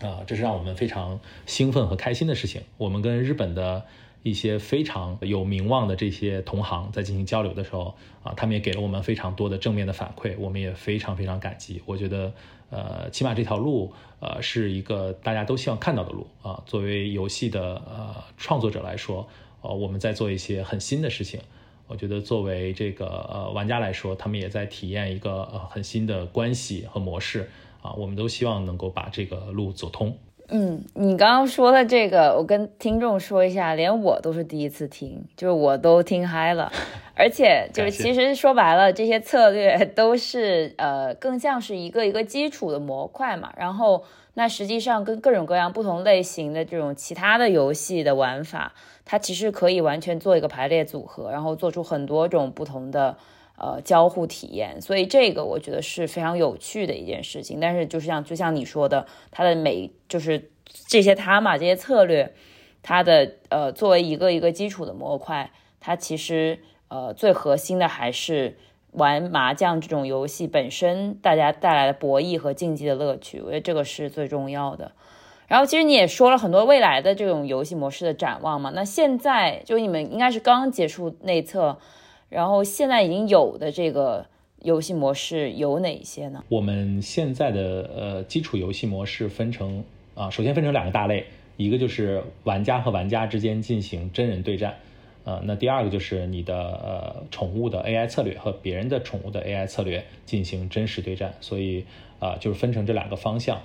Speaker 2: 啊，这是让我们非常兴奋和开心的事情。我们跟日本的一些非常有名望的这些同行在进行交流的时候，啊，他们也给了我们非常多的正面的反馈，我们也非常非常感激。我觉得，呃，起码这条路，呃，是一个大家都希望看到的路啊。作为游戏的呃创作者来说，呃，我们在做一些很新的事情。我觉得作为这个呃玩家来说，他们也在体验一个呃很新的关系和模式。啊，我们都希望能够把这个路走通。
Speaker 1: 嗯，你刚刚说的这个，我跟听众说一下，连我都是第一次听，就是我都听嗨了。而且就是其实说白了，这些策略 都是呃，更像是一个一个基础的模块嘛。然后那实际上跟各种各样不同类型的这种其他的游戏的玩法，它其实可以完全做一个排列组合，然后做出很多种不同的。呃，交互体验，所以这个我觉得是非常有趣的一件事情。但是，就是像就像你说的，它的每就是这些塔玛这些策略，它的呃作为一个一个基础的模块，它其实呃最核心的还是玩麻将这种游戏本身，大家带来的博弈和竞技的乐趣，我觉得这个是最重要的。然后，其实你也说了很多未来的这种游戏模式的展望嘛。那现在就你们应该是刚结束内测。然后现在已经有的这个游戏模式有哪些呢？
Speaker 2: 我们现在的呃基础游戏模式分成啊，首先分成两个大类，一个就是玩家和玩家之间进行真人对战，呃，那第二个就是你的呃宠物的 AI 策略和别人的宠物的 AI 策略进行真实对战，所以啊就是分成这两个方向，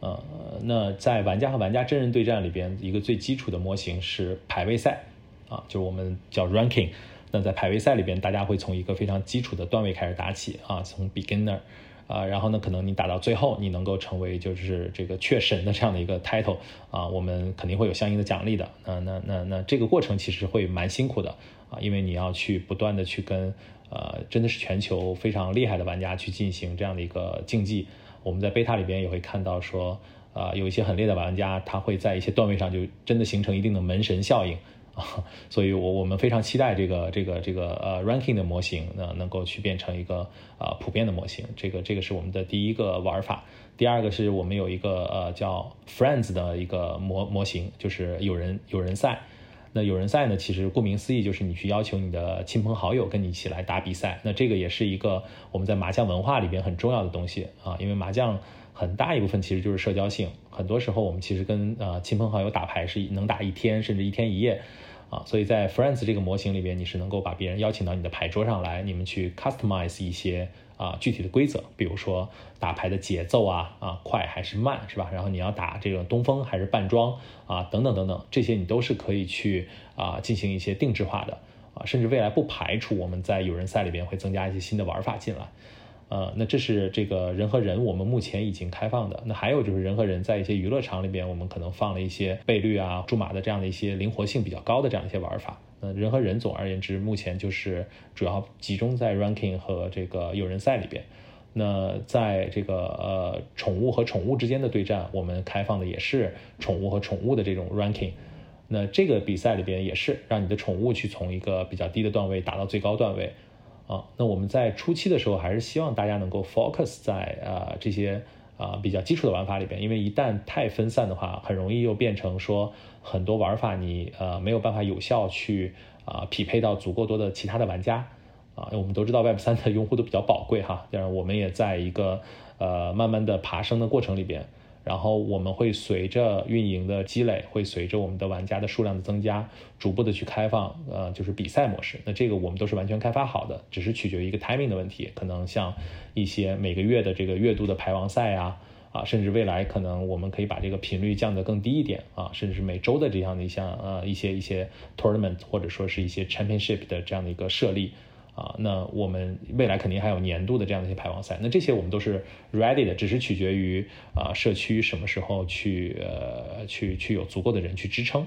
Speaker 2: 呃，那在玩家和玩家真人对战里边，一个最基础的模型是排位赛，啊，就是我们叫 ranking。那在排位赛里边，大家会从一个非常基础的段位开始打起啊，从 beginner，啊，然后呢，可能你打到最后，你能够成为就是这个雀神的这样的一个 title 啊，我们肯定会有相应的奖励的。那那那那这个过程其实会蛮辛苦的啊，因为你要去不断的去跟呃，真的是全球非常厉害的玩家去进行这样的一个竞技。我们在贝塔里边也会看到说，啊，有一些很厉害的玩家，他会在一些段位上就真的形成一定的门神效应。啊，所以，我我们非常期待这个这个这个呃 ranking 的模型呢，能够去变成一个呃普遍的模型。这个这个是我们的第一个玩法。第二个是我们有一个呃叫 friends 的一个模模型，就是有人有人赛。那有人赛呢，其实顾名思义就是你去要求你的亲朋好友跟你一起来打比赛。那这个也是一个我们在麻将文化里边很重要的东西啊，因为麻将很大一部分其实就是社交性。很多时候我们其实跟呃亲朋好友打牌是能打一天甚至一天一夜。啊，所以在 Friends 这个模型里边，你是能够把别人邀请到你的牌桌上来，你们去 customize 一些啊具体的规则，比如说打牌的节奏啊啊快还是慢是吧？然后你要打这个东风还是半庄啊等等等等，这些你都是可以去啊进行一些定制化的啊，甚至未来不排除我们在有人赛里边会增加一些新的玩法进来。呃，那这是这个人和人，我们目前已经开放的。那还有就是人和人在一些娱乐场里边，我们可能放了一些倍率啊、注码的这样的一些灵活性比较高的这样一些玩法。那人和人，总而言之，目前就是主要集中在 ranking 和这个友人赛里边。那在这个呃宠物和宠物之间的对战，我们开放的也是宠物和宠物的这种 ranking。那这个比赛里边也是让你的宠物去从一个比较低的段位打到最高段位，啊，那我们在初期的时候还是希望大家能够 focus 在啊这些啊比较基础的玩法里边，因为一旦太分散的话，很容易又变成说很多玩法你呃没有办法有效去啊匹配到足够多的其他的玩家，啊，我们都知道 Web 三的用户都比较宝贵哈，当然我们也在一个呃慢慢的爬升的过程里边。然后我们会随着运营的积累，会随着我们的玩家的数量的增加，逐步的去开放，呃，就是比赛模式。那这个我们都是完全开发好的，只是取决于一个 timing 的问题。可能像一些每个月的这个月度的排王赛啊，啊，甚至未来可能我们可以把这个频率降得更低一点啊，甚至是每周的这样的一项呃一些一些 tournament 或者说是一些 championship 的这样的一个设立。啊，那我们未来肯定还有年度的这样的一些排王赛，那这些我们都是 ready 的，只是取决于啊社区什么时候去呃去去有足够的人去支撑。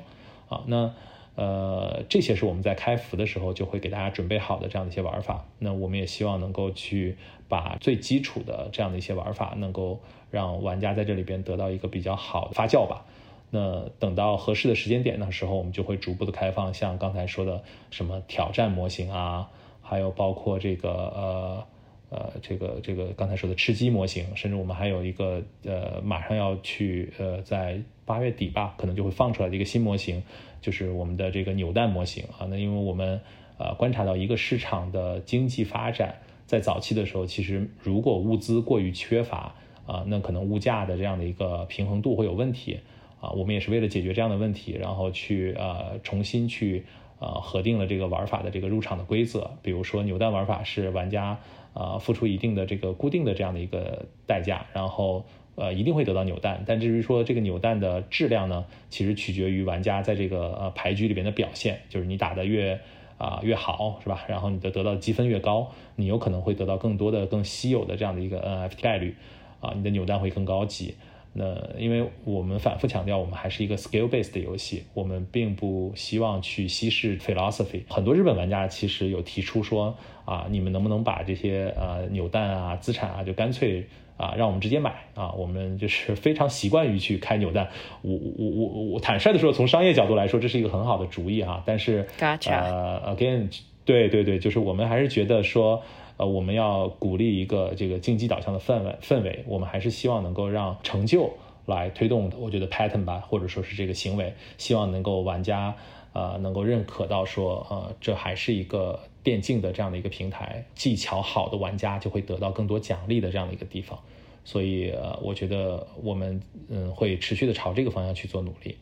Speaker 2: 啊，那呃这些是我们在开服的时候就会给大家准备好的这样的一些玩法，那我们也希望能够去把最基础的这样的一些玩法能够让玩家在这里边得到一个比较好的发酵吧，那等到合适的时间点的时候，我们就会逐步的开放，像刚才说的什么挑战模型啊。还有包括这个呃呃这个这个刚才说的吃鸡模型，甚至我们还有一个呃马上要去呃在八月底吧，可能就会放出来的一个新模型，就是我们的这个扭蛋模型啊。那因为我们呃观察到一个市场的经济发展，在早期的时候，其实如果物资过于缺乏啊，那可能物价的这样的一个平衡度会有问题啊。我们也是为了解决这样的问题，然后去呃重新去。呃，核定了这个玩法的这个入场的规则，比如说扭蛋玩法是玩家呃付出一定的这个固定的这样的一个代价，然后呃一定会得到扭蛋。但至于说这个扭蛋的质量呢，其实取决于玩家在这个呃牌局里边的表现，就是你打的越啊越好，是吧？然后你的得到积分越高，你有可能会得到更多的更稀有的这样的一个 NFT 概率，啊，你的扭蛋会更高级。那因为我们反复强调，我们还是一个 skill based 的游戏，我们并不希望去稀释 philosophy。很多日本玩家其实有提出说，啊，你们能不能把这些呃扭蛋啊、资产啊，就干脆啊让我们直接买啊？我们就是 非常习惯于去开扭蛋。我我我我坦率的说，从商业角度来说，这是一个很好的主意哈。但是呃，again，对对对，就是我们还是觉得说。呃，我们要鼓励一个这个竞技导向的氛围氛围，我们还是希望能够让成就来推动，我觉得 pattern 吧，或者说是这个行为，希望能够玩家呃能够认可到说，呃，这还是一个电竞的这样的一个平台，技巧好的玩家就会得到更多奖励的这样的一个地方，所以呃，我觉得我们嗯会持续的朝这个方向去做努力，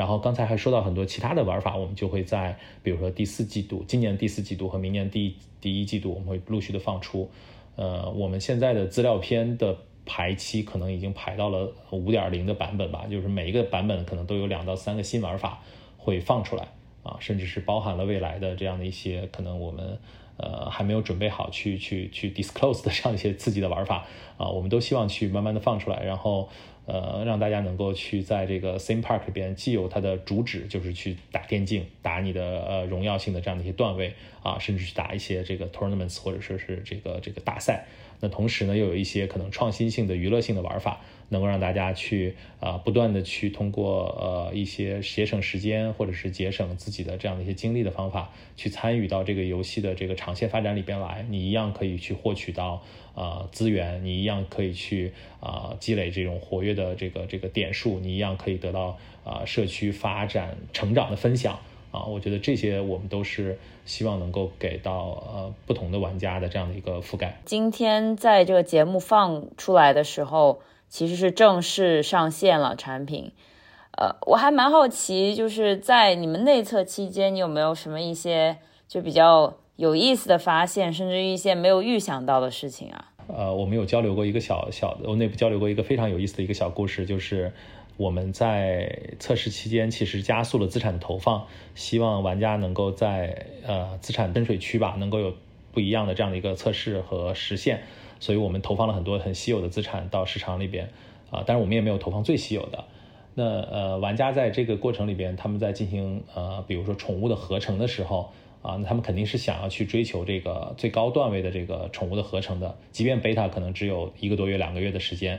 Speaker 2: 然后刚才还说到很多其他的玩法，我们就会在比如说第四季度，今年第四季度和明年第第一季度，我们会陆续的放出。呃，我们现在的资料片的排期可能已经排到了五点零的版本吧，就是每一个版本可能都有两到三个新玩法会放出来啊，甚至是包含了未来的这样的一些可能我们呃还没有准备好去去去 disclose 的这样一些刺激的玩法啊，我们都希望去慢慢的放出来，然后。呃，让大家能够去在这个 theme park 里边，既有它的主旨就是去打电竞，打你的呃荣耀性的这样的一些段位啊，甚至去打一些这个 tournaments 或者说是这个这个大赛。那同时呢，又有一些可能创新性的娱乐性的玩法。能够让大家去啊，不断的去通过呃一些节省时间或者是节省自己的这样的一些精力的方法，去参与到这个游戏的这个长线发展里边来。你一样可以去获取到啊资源，你一样可以去啊积累这种活跃的这个这个点数，你一样可以得到啊社区发展成长的分享啊。我觉得这些我们都是希望能够给到呃不同的玩家的这样的一个覆盖。
Speaker 1: 今天在这个节目放出来的时候。其实是正式上线了产品，呃，我还蛮好奇，就是在你们内测期间，你有没有什么一些就比较有意思的发现，甚至一些没有预想到的事情啊？
Speaker 2: 呃，我们有交流过一个小小的，我内部交流过一个非常有意思的一个小故事，就是我们在测试期间其实加速了资产的投放，希望玩家能够在呃资产深水区吧，能够有不一样的这样的一个测试和实现。所以我们投放了很多很稀有的资产到市场里边，啊，但是我们也没有投放最稀有的。那呃，玩家在这个过程里边，他们在进行呃，比如说宠物的合成的时候，啊，那他们肯定是想要去追求这个最高段位的这个宠物的合成的，即便贝塔可能只有一个多月、两个月的时间，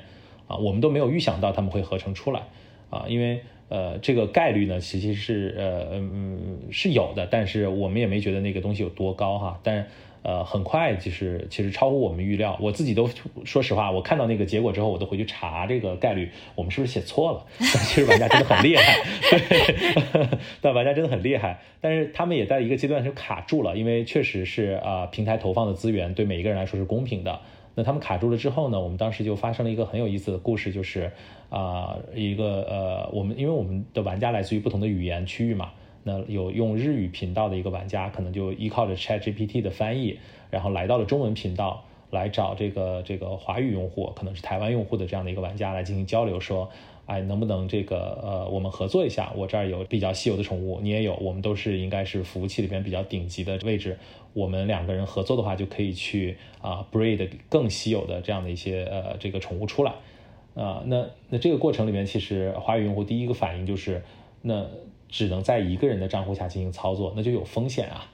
Speaker 2: 啊，我们都没有预想到他们会合成出来，啊，因为呃，这个概率呢，其实是呃嗯是有的，但是我们也没觉得那个东西有多高哈，但。呃，很快就是其实超乎我们预料，我自己都说实话，我看到那个结果之后，我都回去查这个概率，我们是不是写错了？其实玩家真的很厉害，对，但玩家真的很厉害，但是他们也在一个阶段就卡住了，因为确实是啊，平台投放的资源对每一个人来说是公平的。他们卡住了之后呢，我们当时就发生了一个很有意思的故事，就是啊，一个呃，我们因为我们的玩家来自于不同的语言区域嘛。那有用日语频道的一个玩家，可能就依靠着 ChatGPT 的翻译，然后来到了中文频道来找这个这个华语用户，可能是台湾用户的这样的一个玩家来进行交流，说，哎，能不能这个呃，我们合作一下？我这儿有比较稀有的宠物，你也有，我们都是应该是服务器里边比较顶级的位置，我们两个人合作的话，就可以去啊 breed 更稀有的这样的一些呃这个宠物出来，啊，那那这个过程里面，其实华语用户第一个反应就是那。只能在一个人的账户下进行操作，那就有风险啊。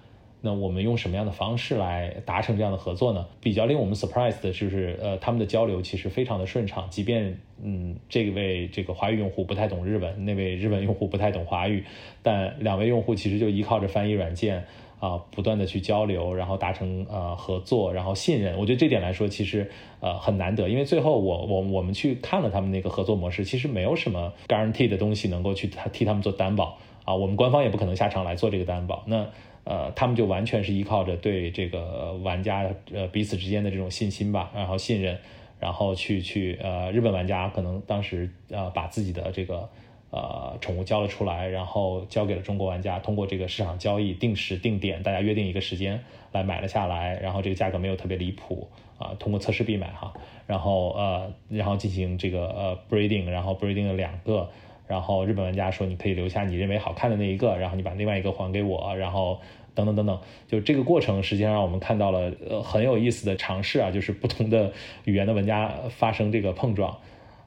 Speaker 2: 那我们用什么样的方式来达成这样的合作呢？比较令我们 surprise 的就是，呃，他们的交流其实非常的顺畅，即便嗯，这位这个华语用户不太懂日文，那位日本用户不太懂华语，但两位用户其实就依靠着翻译软件。啊，不断的去交流，然后达成呃合作，然后信任。我觉得这点来说，其实呃很难得，因为最后我我我们去看了他们那个合作模式，其实没有什么 guarantee 的东西能够去替他们做担保啊。我们官方也不可能下场来做这个担保。那呃，他们就完全是依靠着对这个玩家呃彼此之间的这种信心吧，然后信任，然后去去呃日本玩家可能当时呃把自己的这个。呃，宠物交了出来，然后交给了中国玩家，通过这个市场交易，定时定点，大家约定一个时间来买了下来，然后这个价格没有特别离谱啊，通过测试币买哈，然后呃，然后进行这个呃 breeding，然后 breeding 了两个，然后日本玩家说你可以留下你认为好看的那一个，然后你把另外一个还给我，然后等等等等，就这个过程实际上让我们看到了呃很有意思的尝试啊，就是不同的语言的玩家发生这个碰撞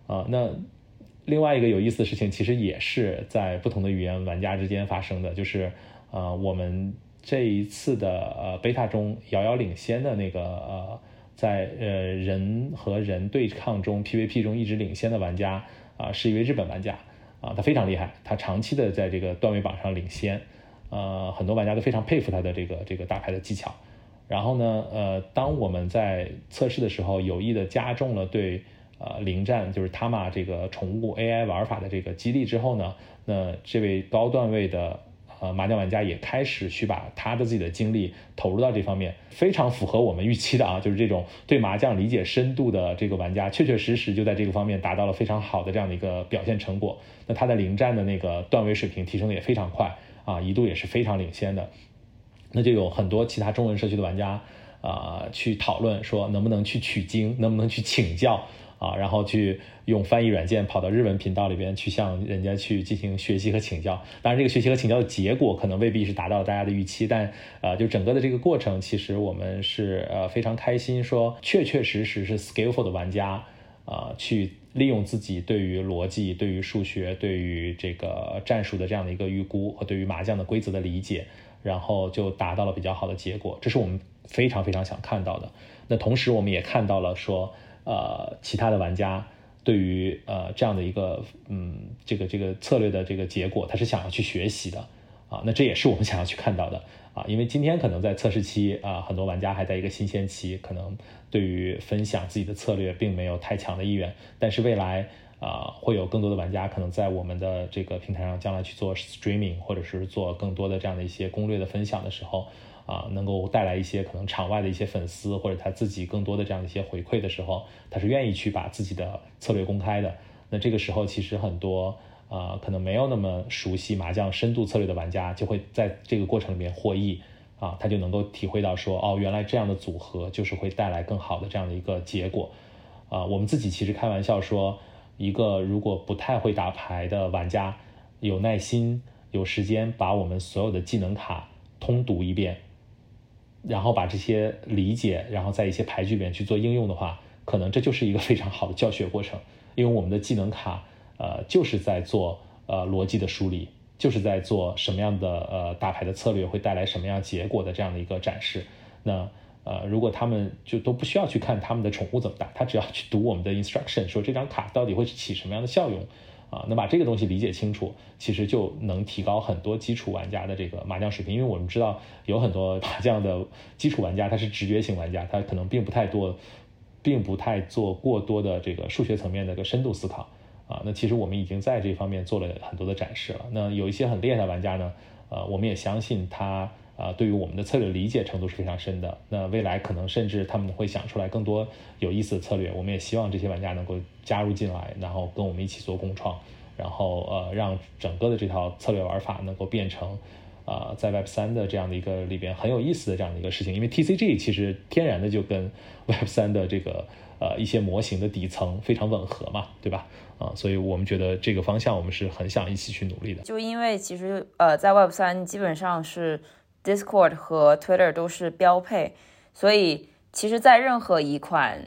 Speaker 2: 啊，那。另外一个有意思的事情，其实也是在不同的语言玩家之间发生的，就是呃，我们这一次的呃贝塔中遥遥领先的那个呃，在呃人和人对抗中 PVP 中一直领先的玩家啊，是一位日本玩家啊，他非常厉害，他长期的在这个段位榜上领先，呃，很多玩家都非常佩服他的这个这个打牌的技巧。然后呢，呃，当我们在测试的时候，有意的加重了对。呃，零战就是他玛这个宠物 AI 玩法的这个激励之后呢，那这位高段位的呃麻将玩家也开始去把他的自己的精力投入到这方面，非常符合我们预期的啊，就是这种对麻将理解深度的这个玩家，确确实实就在这个方面达到了非常好的这样的一个表现成果。那他的零战的那个段位水平提升的也非常快啊，一度也是非常领先的。那就有很多其他中文社区的玩家啊去讨论说，能不能去取经，能不能去请教。啊，然后去用翻译软件跑到日文频道里边去向人家去进行学习和请教。当然，这个学习和请教的结果可能未必是达到大家的预期，但呃，就整个的这个过程，其实我们是呃非常开心，说确确实实是 skillful 的玩家啊，去利用自己对于逻辑、对于数学、对于这个战术的这样的一个预估和对于麻将的规则的理解，然后就达到了比较好的结果。这是我们非常非常想看到的。那同时，我们也看到了说。呃，其他的玩家对于呃这样的一个嗯这个这个策略的这个结果，他是想要去学习的啊，那这也是我们想要去看到的啊，因为今天可能在测试期啊，很多玩家还在一个新鲜期，可能对于分享自己的策略并没有太强的意愿，但是未来啊会有更多的玩家可能在我们的这个平台上将来去做 streaming 或者是做更多的这样的一些攻略的分享的时候。啊，能够带来一些可能场外的一些粉丝或者他自己更多的这样的一些回馈的时候，他是愿意去把自己的策略公开的。那这个时候，其实很多啊，可能没有那么熟悉麻将深度策略的玩家，就会在这个过程里面获益啊，他就能够体会到说，哦，原来这样的组合就是会带来更好的这样的一个结果啊。我们自己其实开玩笑说，一个如果不太会打牌的玩家，有耐心、有时间把我们所有的技能卡通读一遍。然后把这些理解，然后在一些牌局里面去做应用的话，可能这就是一个非常好的教学过程。因为我们的技能卡，呃，就是在做呃逻辑的梳理，就是在做什么样的呃打牌的策略会带来什么样结果的这样的一个展示。那呃，如果他们就都不需要去看他们的宠物怎么打，他只要去读我们的 instruction，说这张卡到底会起什么样的效用，啊，能把这个东西理解清楚，其实就能提高很多基础玩家的这个麻将水平。因为我们知道有很多麻将的基础玩家，他是直觉型玩家，他可能并不太多，并不太做过多的这个数学层面的一个深度思考啊。那其实我们已经在这方面做了很多的展示了。那有一些很厉害的玩家呢，呃，我们也相信他。啊，对于我们的策略理解程度是非常深的。那未来可能甚至他们会想出来更多有意思的策略。我们也希望这些玩家能够加入进来，然后跟我们一起做共创，然后呃，让整个的这套策略玩法能够变成，呃，在 Web 三的这样的一个里边很有意思的这样的一个事情。因为 TCG 其实天然的就跟 Web 三的这个呃一些模型的底层非常吻合嘛，对吧？啊，所以我们觉得这个方向我们是很想一起去努力的。
Speaker 1: 就因为其实呃，在 Web 三基本上是。Discord 和 Twitter 都是标配，所以其实，在任何一款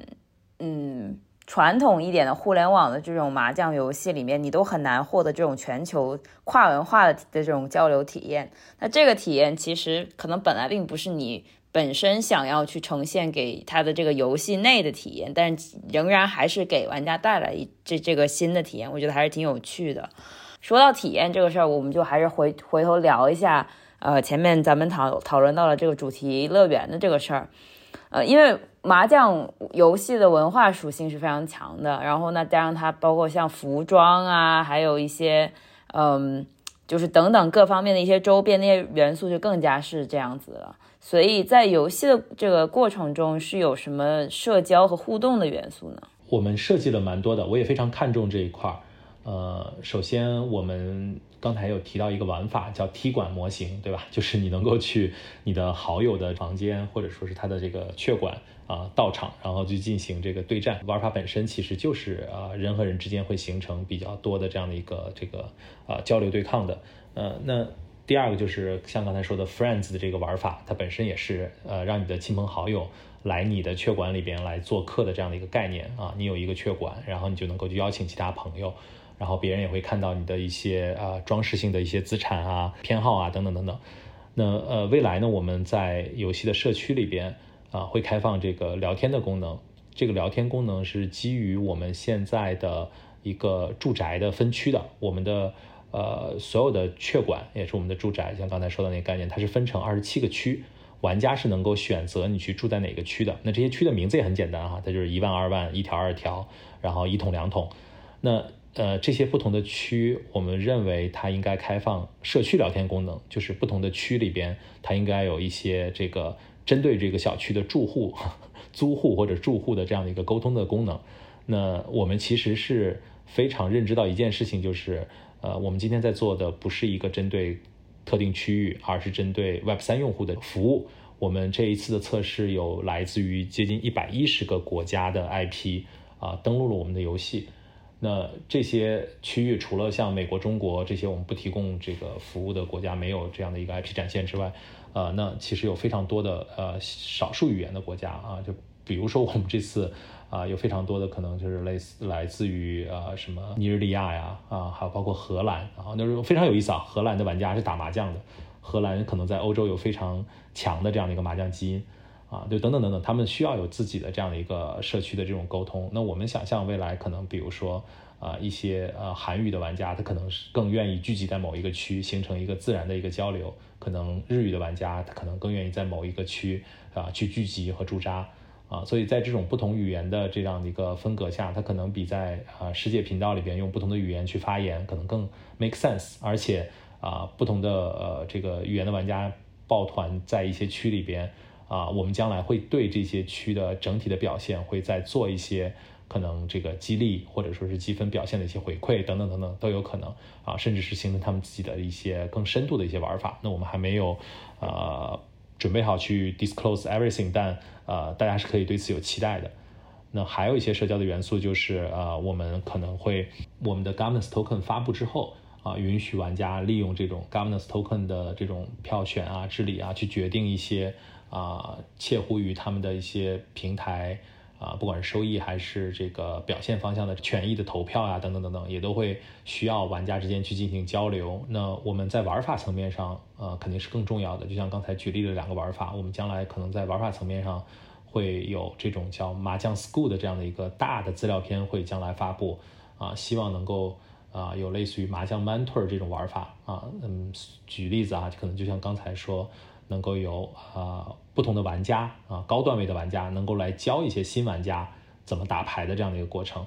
Speaker 1: 嗯传统一点的互联网的这种麻将游戏里面，你都很难获得这种全球跨文化的的这种交流体验。那这个体验其实可能本来并不是你本身想要去呈现给他的这个游戏内的体验，但仍然还是给玩家带来这这个新的体验，我觉得还是挺有趣的。说到体验这个事儿，我们就还是回回头聊一下。呃，前面咱们讨讨论到了这个主题乐园的这个事儿，呃，因为麻将游戏的文化属性是非常强的，然后呢，加上它包括像服装啊，还有一些，嗯，就是等等各方面的一些周边那些元素就更加是这样子了。所以在游戏的这个过程中，是有什么社交和互动的元素呢？
Speaker 2: 我们设计了蛮多的，我也非常看重这一块儿。呃，首先我们。刚才有提到一个玩法叫踢馆模型，对吧？就是你能够去你的好友的房间，或者说是他的这个雀馆啊到场，然后去进行这个对战。玩法本身其实就是啊人和人之间会形成比较多的这样的一个这个啊交流对抗的。呃，那第二个就是像刚才说的 Friends 的这个玩法，它本身也是呃让你的亲朋好友来你的雀馆里边来做客的这样的一个概念啊。你有一个雀馆，然后你就能够去邀请其他朋友。然后别人也会看到你的一些啊装饰性的一些资产啊、偏好啊等等等等。那呃未来呢，我们在游戏的社区里边啊会开放这个聊天的功能。这个聊天功能是基于我们现在的一个住宅的分区的。我们的呃所有的血管也是我们的住宅，像刚才说的那个概念，它是分成二十七个区，玩家是能够选择你去住在哪个区的。那这些区的名字也很简单哈，它就是一万、二万、一条、二条，然后一桶、两桶。那呃，这些不同的区，我们认为它应该开放社区聊天功能，就是不同的区里边，它应该有一些这个针对这个小区的住户、租户或者住户的这样的一个沟通的功能。那我们其实是非常认知到一件事情，就是呃，我们今天在做的不是一个针对特定区域，而是针对 Web 三用户的服务。我们这一次的测试有来自于接近一百一十个国家的 IP 啊，登录了我们的游戏。那这些区域除了像美国、中国这些我们不提供这个服务的国家没有这样的一个 IP 展现之外，呃，那其实有非常多的呃少数语言的国家啊，就比如说我们这次啊有非常多的可能就是类似来自于呃什么尼日利亚呀啊，还有包括荷兰啊，那是非常有意思啊，荷兰的玩家是打麻将的，荷兰可能在欧洲有非常强的这样的一个麻将基因。啊，就等等等等，他们需要有自己的这样的一个社区的这种沟通。那我们想象未来可能，比如说，啊，一些呃韩语的玩家，他可能是更愿意聚集在某一个区，形成一个自然的一个交流。可能日语的玩家，他可能更愿意在某一个区啊去聚集和驻扎。啊，所以在这种不同语言的这样的一个风格下，他可能比在啊世界频道里边用不同的语言去发言，可能更 make sense。而且啊，不同的呃这个语言的玩家抱团在一些区里边。啊，我们将来会对这些区的整体的表现，会再做一些可能这个激励或者说是积分表现的一些回馈等等等等都有可能啊，甚至是形成他们自己的一些更深度的一些玩法。那我们还没有呃准备好去 disclose everything，但呃大家是可以对此有期待的。那还有一些社交的元素就是呃我们可能会我们的 governance token 发布之后啊，允许玩家利用这种 governance token 的这种票选啊、治理啊，去决定一些。啊，切乎于他们的一些平台啊，不管是收益还是这个表现方向的权益的投票啊，等等等等，也都会需要玩家之间去进行交流。那我们在玩法层面上，呃，肯定是更重要的。就像刚才举例的两个玩法，我们将来可能在玩法层面上会有这种叫麻将 school 的这样的一个大的资料片会将来发布啊，希望能够啊，有类似于麻将 mentor 这种玩法啊，嗯，举例子啊，可能就像刚才说，能够有啊不同的玩家啊，高段位的玩家能够来教一些新玩家怎么打牌的这样的一个过程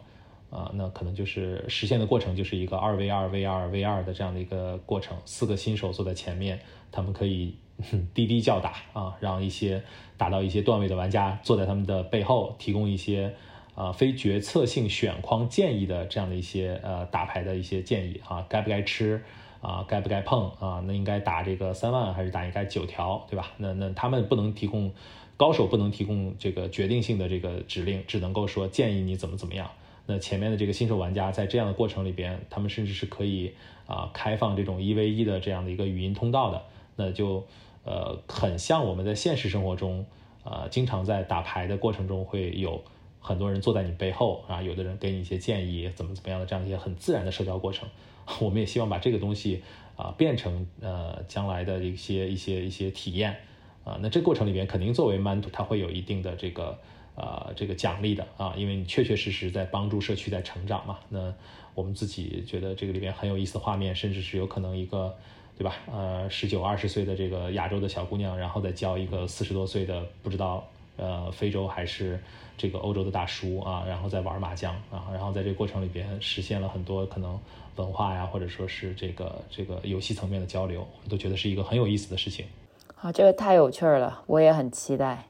Speaker 2: 啊，那可能就是实现的过程就是一个二 v 二 v 二 v 二的这样的一个过程，四个新手坐在前面，他们可以 滴滴叫打啊，让一些打到一些段位的玩家坐在他们的背后，提供一些。啊，非决策性选框建议的这样的一些呃打牌的一些建议啊，该不该吃啊，该不该碰啊？那应该打这个三万还是打应该九条，对吧？那那他们不能提供高手不能提供这个决定性的这个指令，只能够说建议你怎么怎么样。那前面的这个新手玩家在这样的过程里边，他们甚至是可以啊开放这种一 v 一的这样的一个语音通道的，那就呃很像我们在现实生活中啊经常在打牌的过程中会有。很多人坐在你背后啊，有的人给你一些建议，怎么怎么样的这样一些很自然的社交过程。我们也希望把这个东西啊变成呃将来的一些一些一些体验啊。那这过程里边肯定作为 man 它会有一定的这个呃这个奖励的啊，因为你确确实实在帮助社区在成长嘛。那我们自己觉得这个里边很有意思的画面，甚至是有可能一个对吧？呃，十九二十岁的这个亚洲的小姑娘，然后再教一个四十多岁的不知道呃非洲还是。这个欧洲的大叔啊，然后在玩麻将啊，然后在这个过程里边实现了很多可能文化呀，或者说是这个这个游戏层面的交流，我们都觉得是一个很有意思的事情。
Speaker 1: 好，这个太有趣了，我也很期待。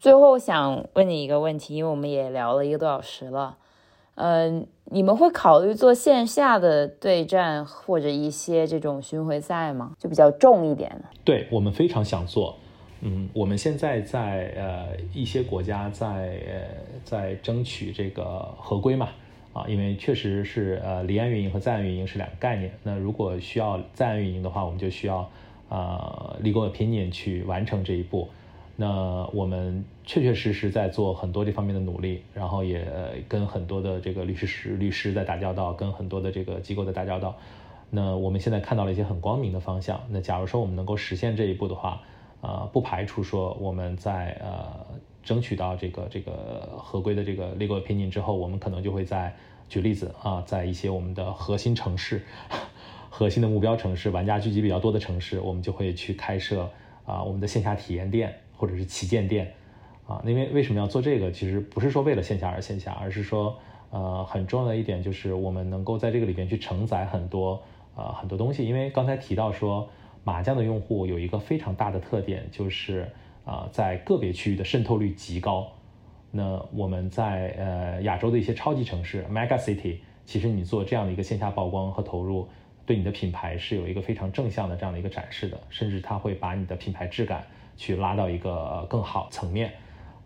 Speaker 1: 最后想问你一个问题，因为我们也聊了一个多小时了，嗯，你们会考虑做线下的对战或者一些这种巡回赛吗？就比较重一点的。
Speaker 2: 对我们非常想做。嗯，我们现在在呃一些国家在呃在争取这个合规嘛，啊，因为确实是呃离岸运营和在岸运营是两个概念。那如果需要在岸运营的话，我们就需要啊 legal opinion 去完成这一步。那我们确确实实在做很多这方面的努力，然后也跟很多的这个律师律师在打交道，跟很多的这个机构在打交道。那我们现在看到了一些很光明的方向。那假如说我们能够实现这一步的话，呃，不排除说我们在呃争取到这个这个合规的这个 legal opinion 之后，我们可能就会在举例子啊，在一些我们的核心城市、核心的目标城市、玩家聚集比较多的城市，我们就会去开设啊我们的线下体验店或者是旗舰店啊。因为为什么要做这个？其实不是说为了线下而线下，而是说呃很重要的一点就是我们能够在这个里边去承载很多呃很多东西。因为刚才提到说。麻将的用户有一个非常大的特点，就是啊，在个别区域的渗透率极高。那我们在呃亚洲的一些超级城市 （mega city），其实你做这样的一个线下曝光和投入，对你的品牌是有一个非常正向的这样的一个展示的，甚至它会把你的品牌质感去拉到一个更好层面。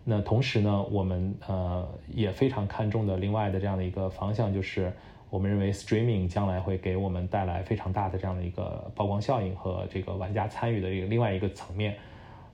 Speaker 2: 那同时呢，我们呃也非常看重的另外的这样的一个方向就是。我们认为 streaming 将来会给我们带来非常大的这样的一个曝光效应和这个玩家参与的一个另外一个层面。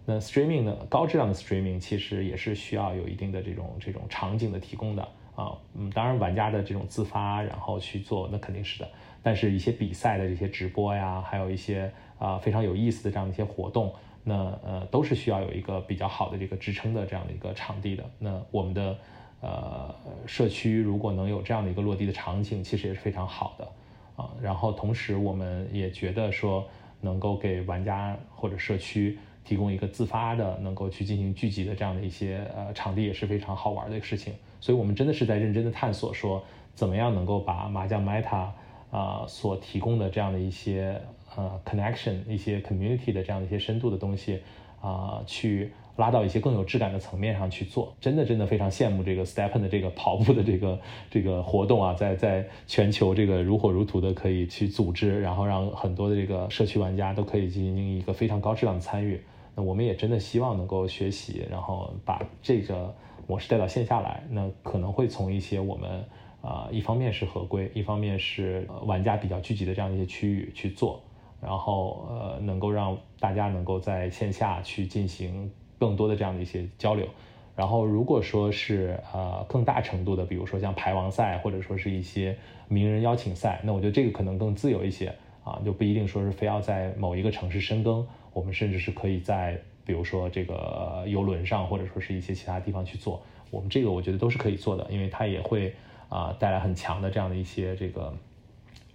Speaker 2: 那 streaming 呢，高质量的 streaming 其实也是需要有一定的这种这种场景的提供的啊。嗯，当然玩家的这种自发然后去做，那肯定是的。但是，一些比赛的这些直播呀，还有一些啊非常有意思的这样的一些活动，那呃都是需要有一个比较好的这个支撑的这样的一个场地的。那我们的。呃，社区如果能有这样的一个落地的场景，其实也是非常好的啊。然后同时，我们也觉得说，能够给玩家或者社区提供一个自发的、能够去进行聚集的这样的一些呃场地，也是非常好玩的一个事情。所以，我们真的是在认真的探索，说怎么样能够把麻将 Meta 啊所提供的这样的一些呃 connection、一些 community 的这样的一些深度的东西啊去。拉到一些更有质感的层面上去做，真的真的非常羡慕这个 Stepen 的这个跑步的这个 这个活动啊，在在全球这个如火如荼的可以去组织，然后让很多的这个社区玩家都可以进行一个非常高质量的参与。那我们也真的希望能够学习，然后把这个模式带到线下来。那可能会从一些我们啊，一方面是合规，一方面是玩家比较聚集的这样一些区域去做，然后呃，能够让大家能够在线下去进行。更多的这样的一些交流，然后如果说是呃更大程度的，比如说像排王赛或者说是一些名人邀请赛，那我觉得这个可能更自由一些啊，就不一定说是非要在某一个城市深耕，我们甚至是可以在比如说这个游轮上或者说是一些其他地方去做，我们这个我觉得都是可以做的，因为它也会啊带来很强的这样的一些这个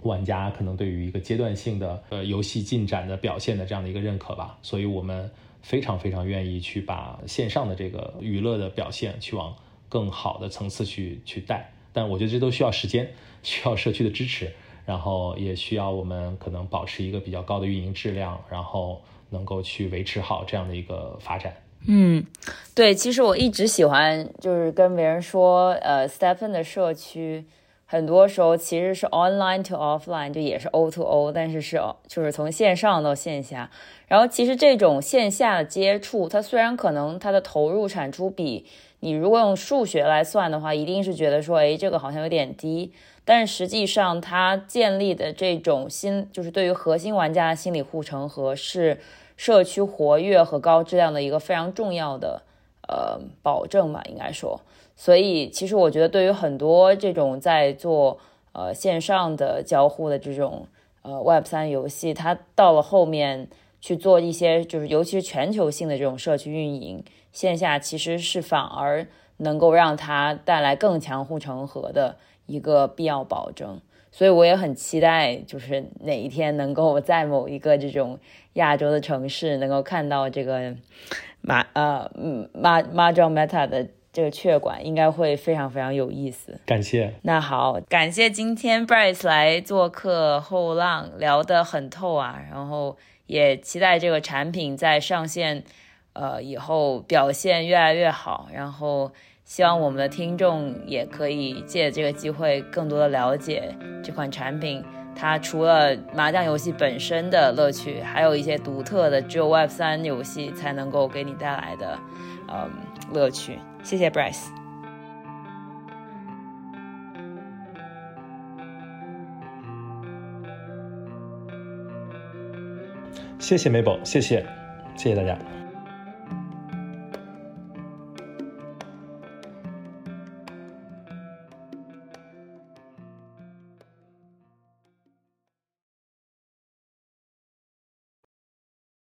Speaker 2: 玩家可能对于一个阶段性的呃游戏进展的表现的这样的一个认可吧。所以我们非常非常愿意去把线上的这个娱乐的表现去往更好的层次去去带。但我觉得这都需要时间，需要社区的支持，然后也需要我们可能保持一个比较高的运营质量，然后能够去维持好这样的一个发展。
Speaker 1: 嗯，对，其实我一直喜欢就是跟别人说，呃，Stephen 的社区很多时候其实是 online to offline，就也是 O to O，但是是就是从线上到线下。然后其实这种线下的接触，它虽然可能它的投入产出比你如果用数学来算的话，一定是觉得说，哎，这个好像有点低。但实际上它建立的这种心，就是对于核心玩家的心理护城河是。社区活跃和高质量的一个非常重要的呃保证吧，应该说。所以其实我觉得，对于很多这种在做呃线上的交互的这种呃 Web 三游戏，它到了后面去做一些就是尤其是全球性的这种社区运营，线下其实是反而能够让它带来更强护城河的一个必要保证。所以我也很期待，就是哪一天能够在某一个这种亚洲的城市，能够看到这个马呃嗯马马庄 Meta 的这个雀馆，应该会非常非常有意思。
Speaker 2: 感谢。
Speaker 1: 那好，感谢今天 Bryce 来做客后浪，聊得很透啊。然后也期待这个产品在上线呃以后表现越来越好。然后。希望我们的听众也可以借这个机会，更多的了解这款产品。它除了麻将游戏本身的乐趣，还有一些独特的只有 Web 三游戏才能够给你带来的，嗯，乐趣。谢谢 Bryce。
Speaker 2: 谢谢梅宝谢谢，谢谢大家。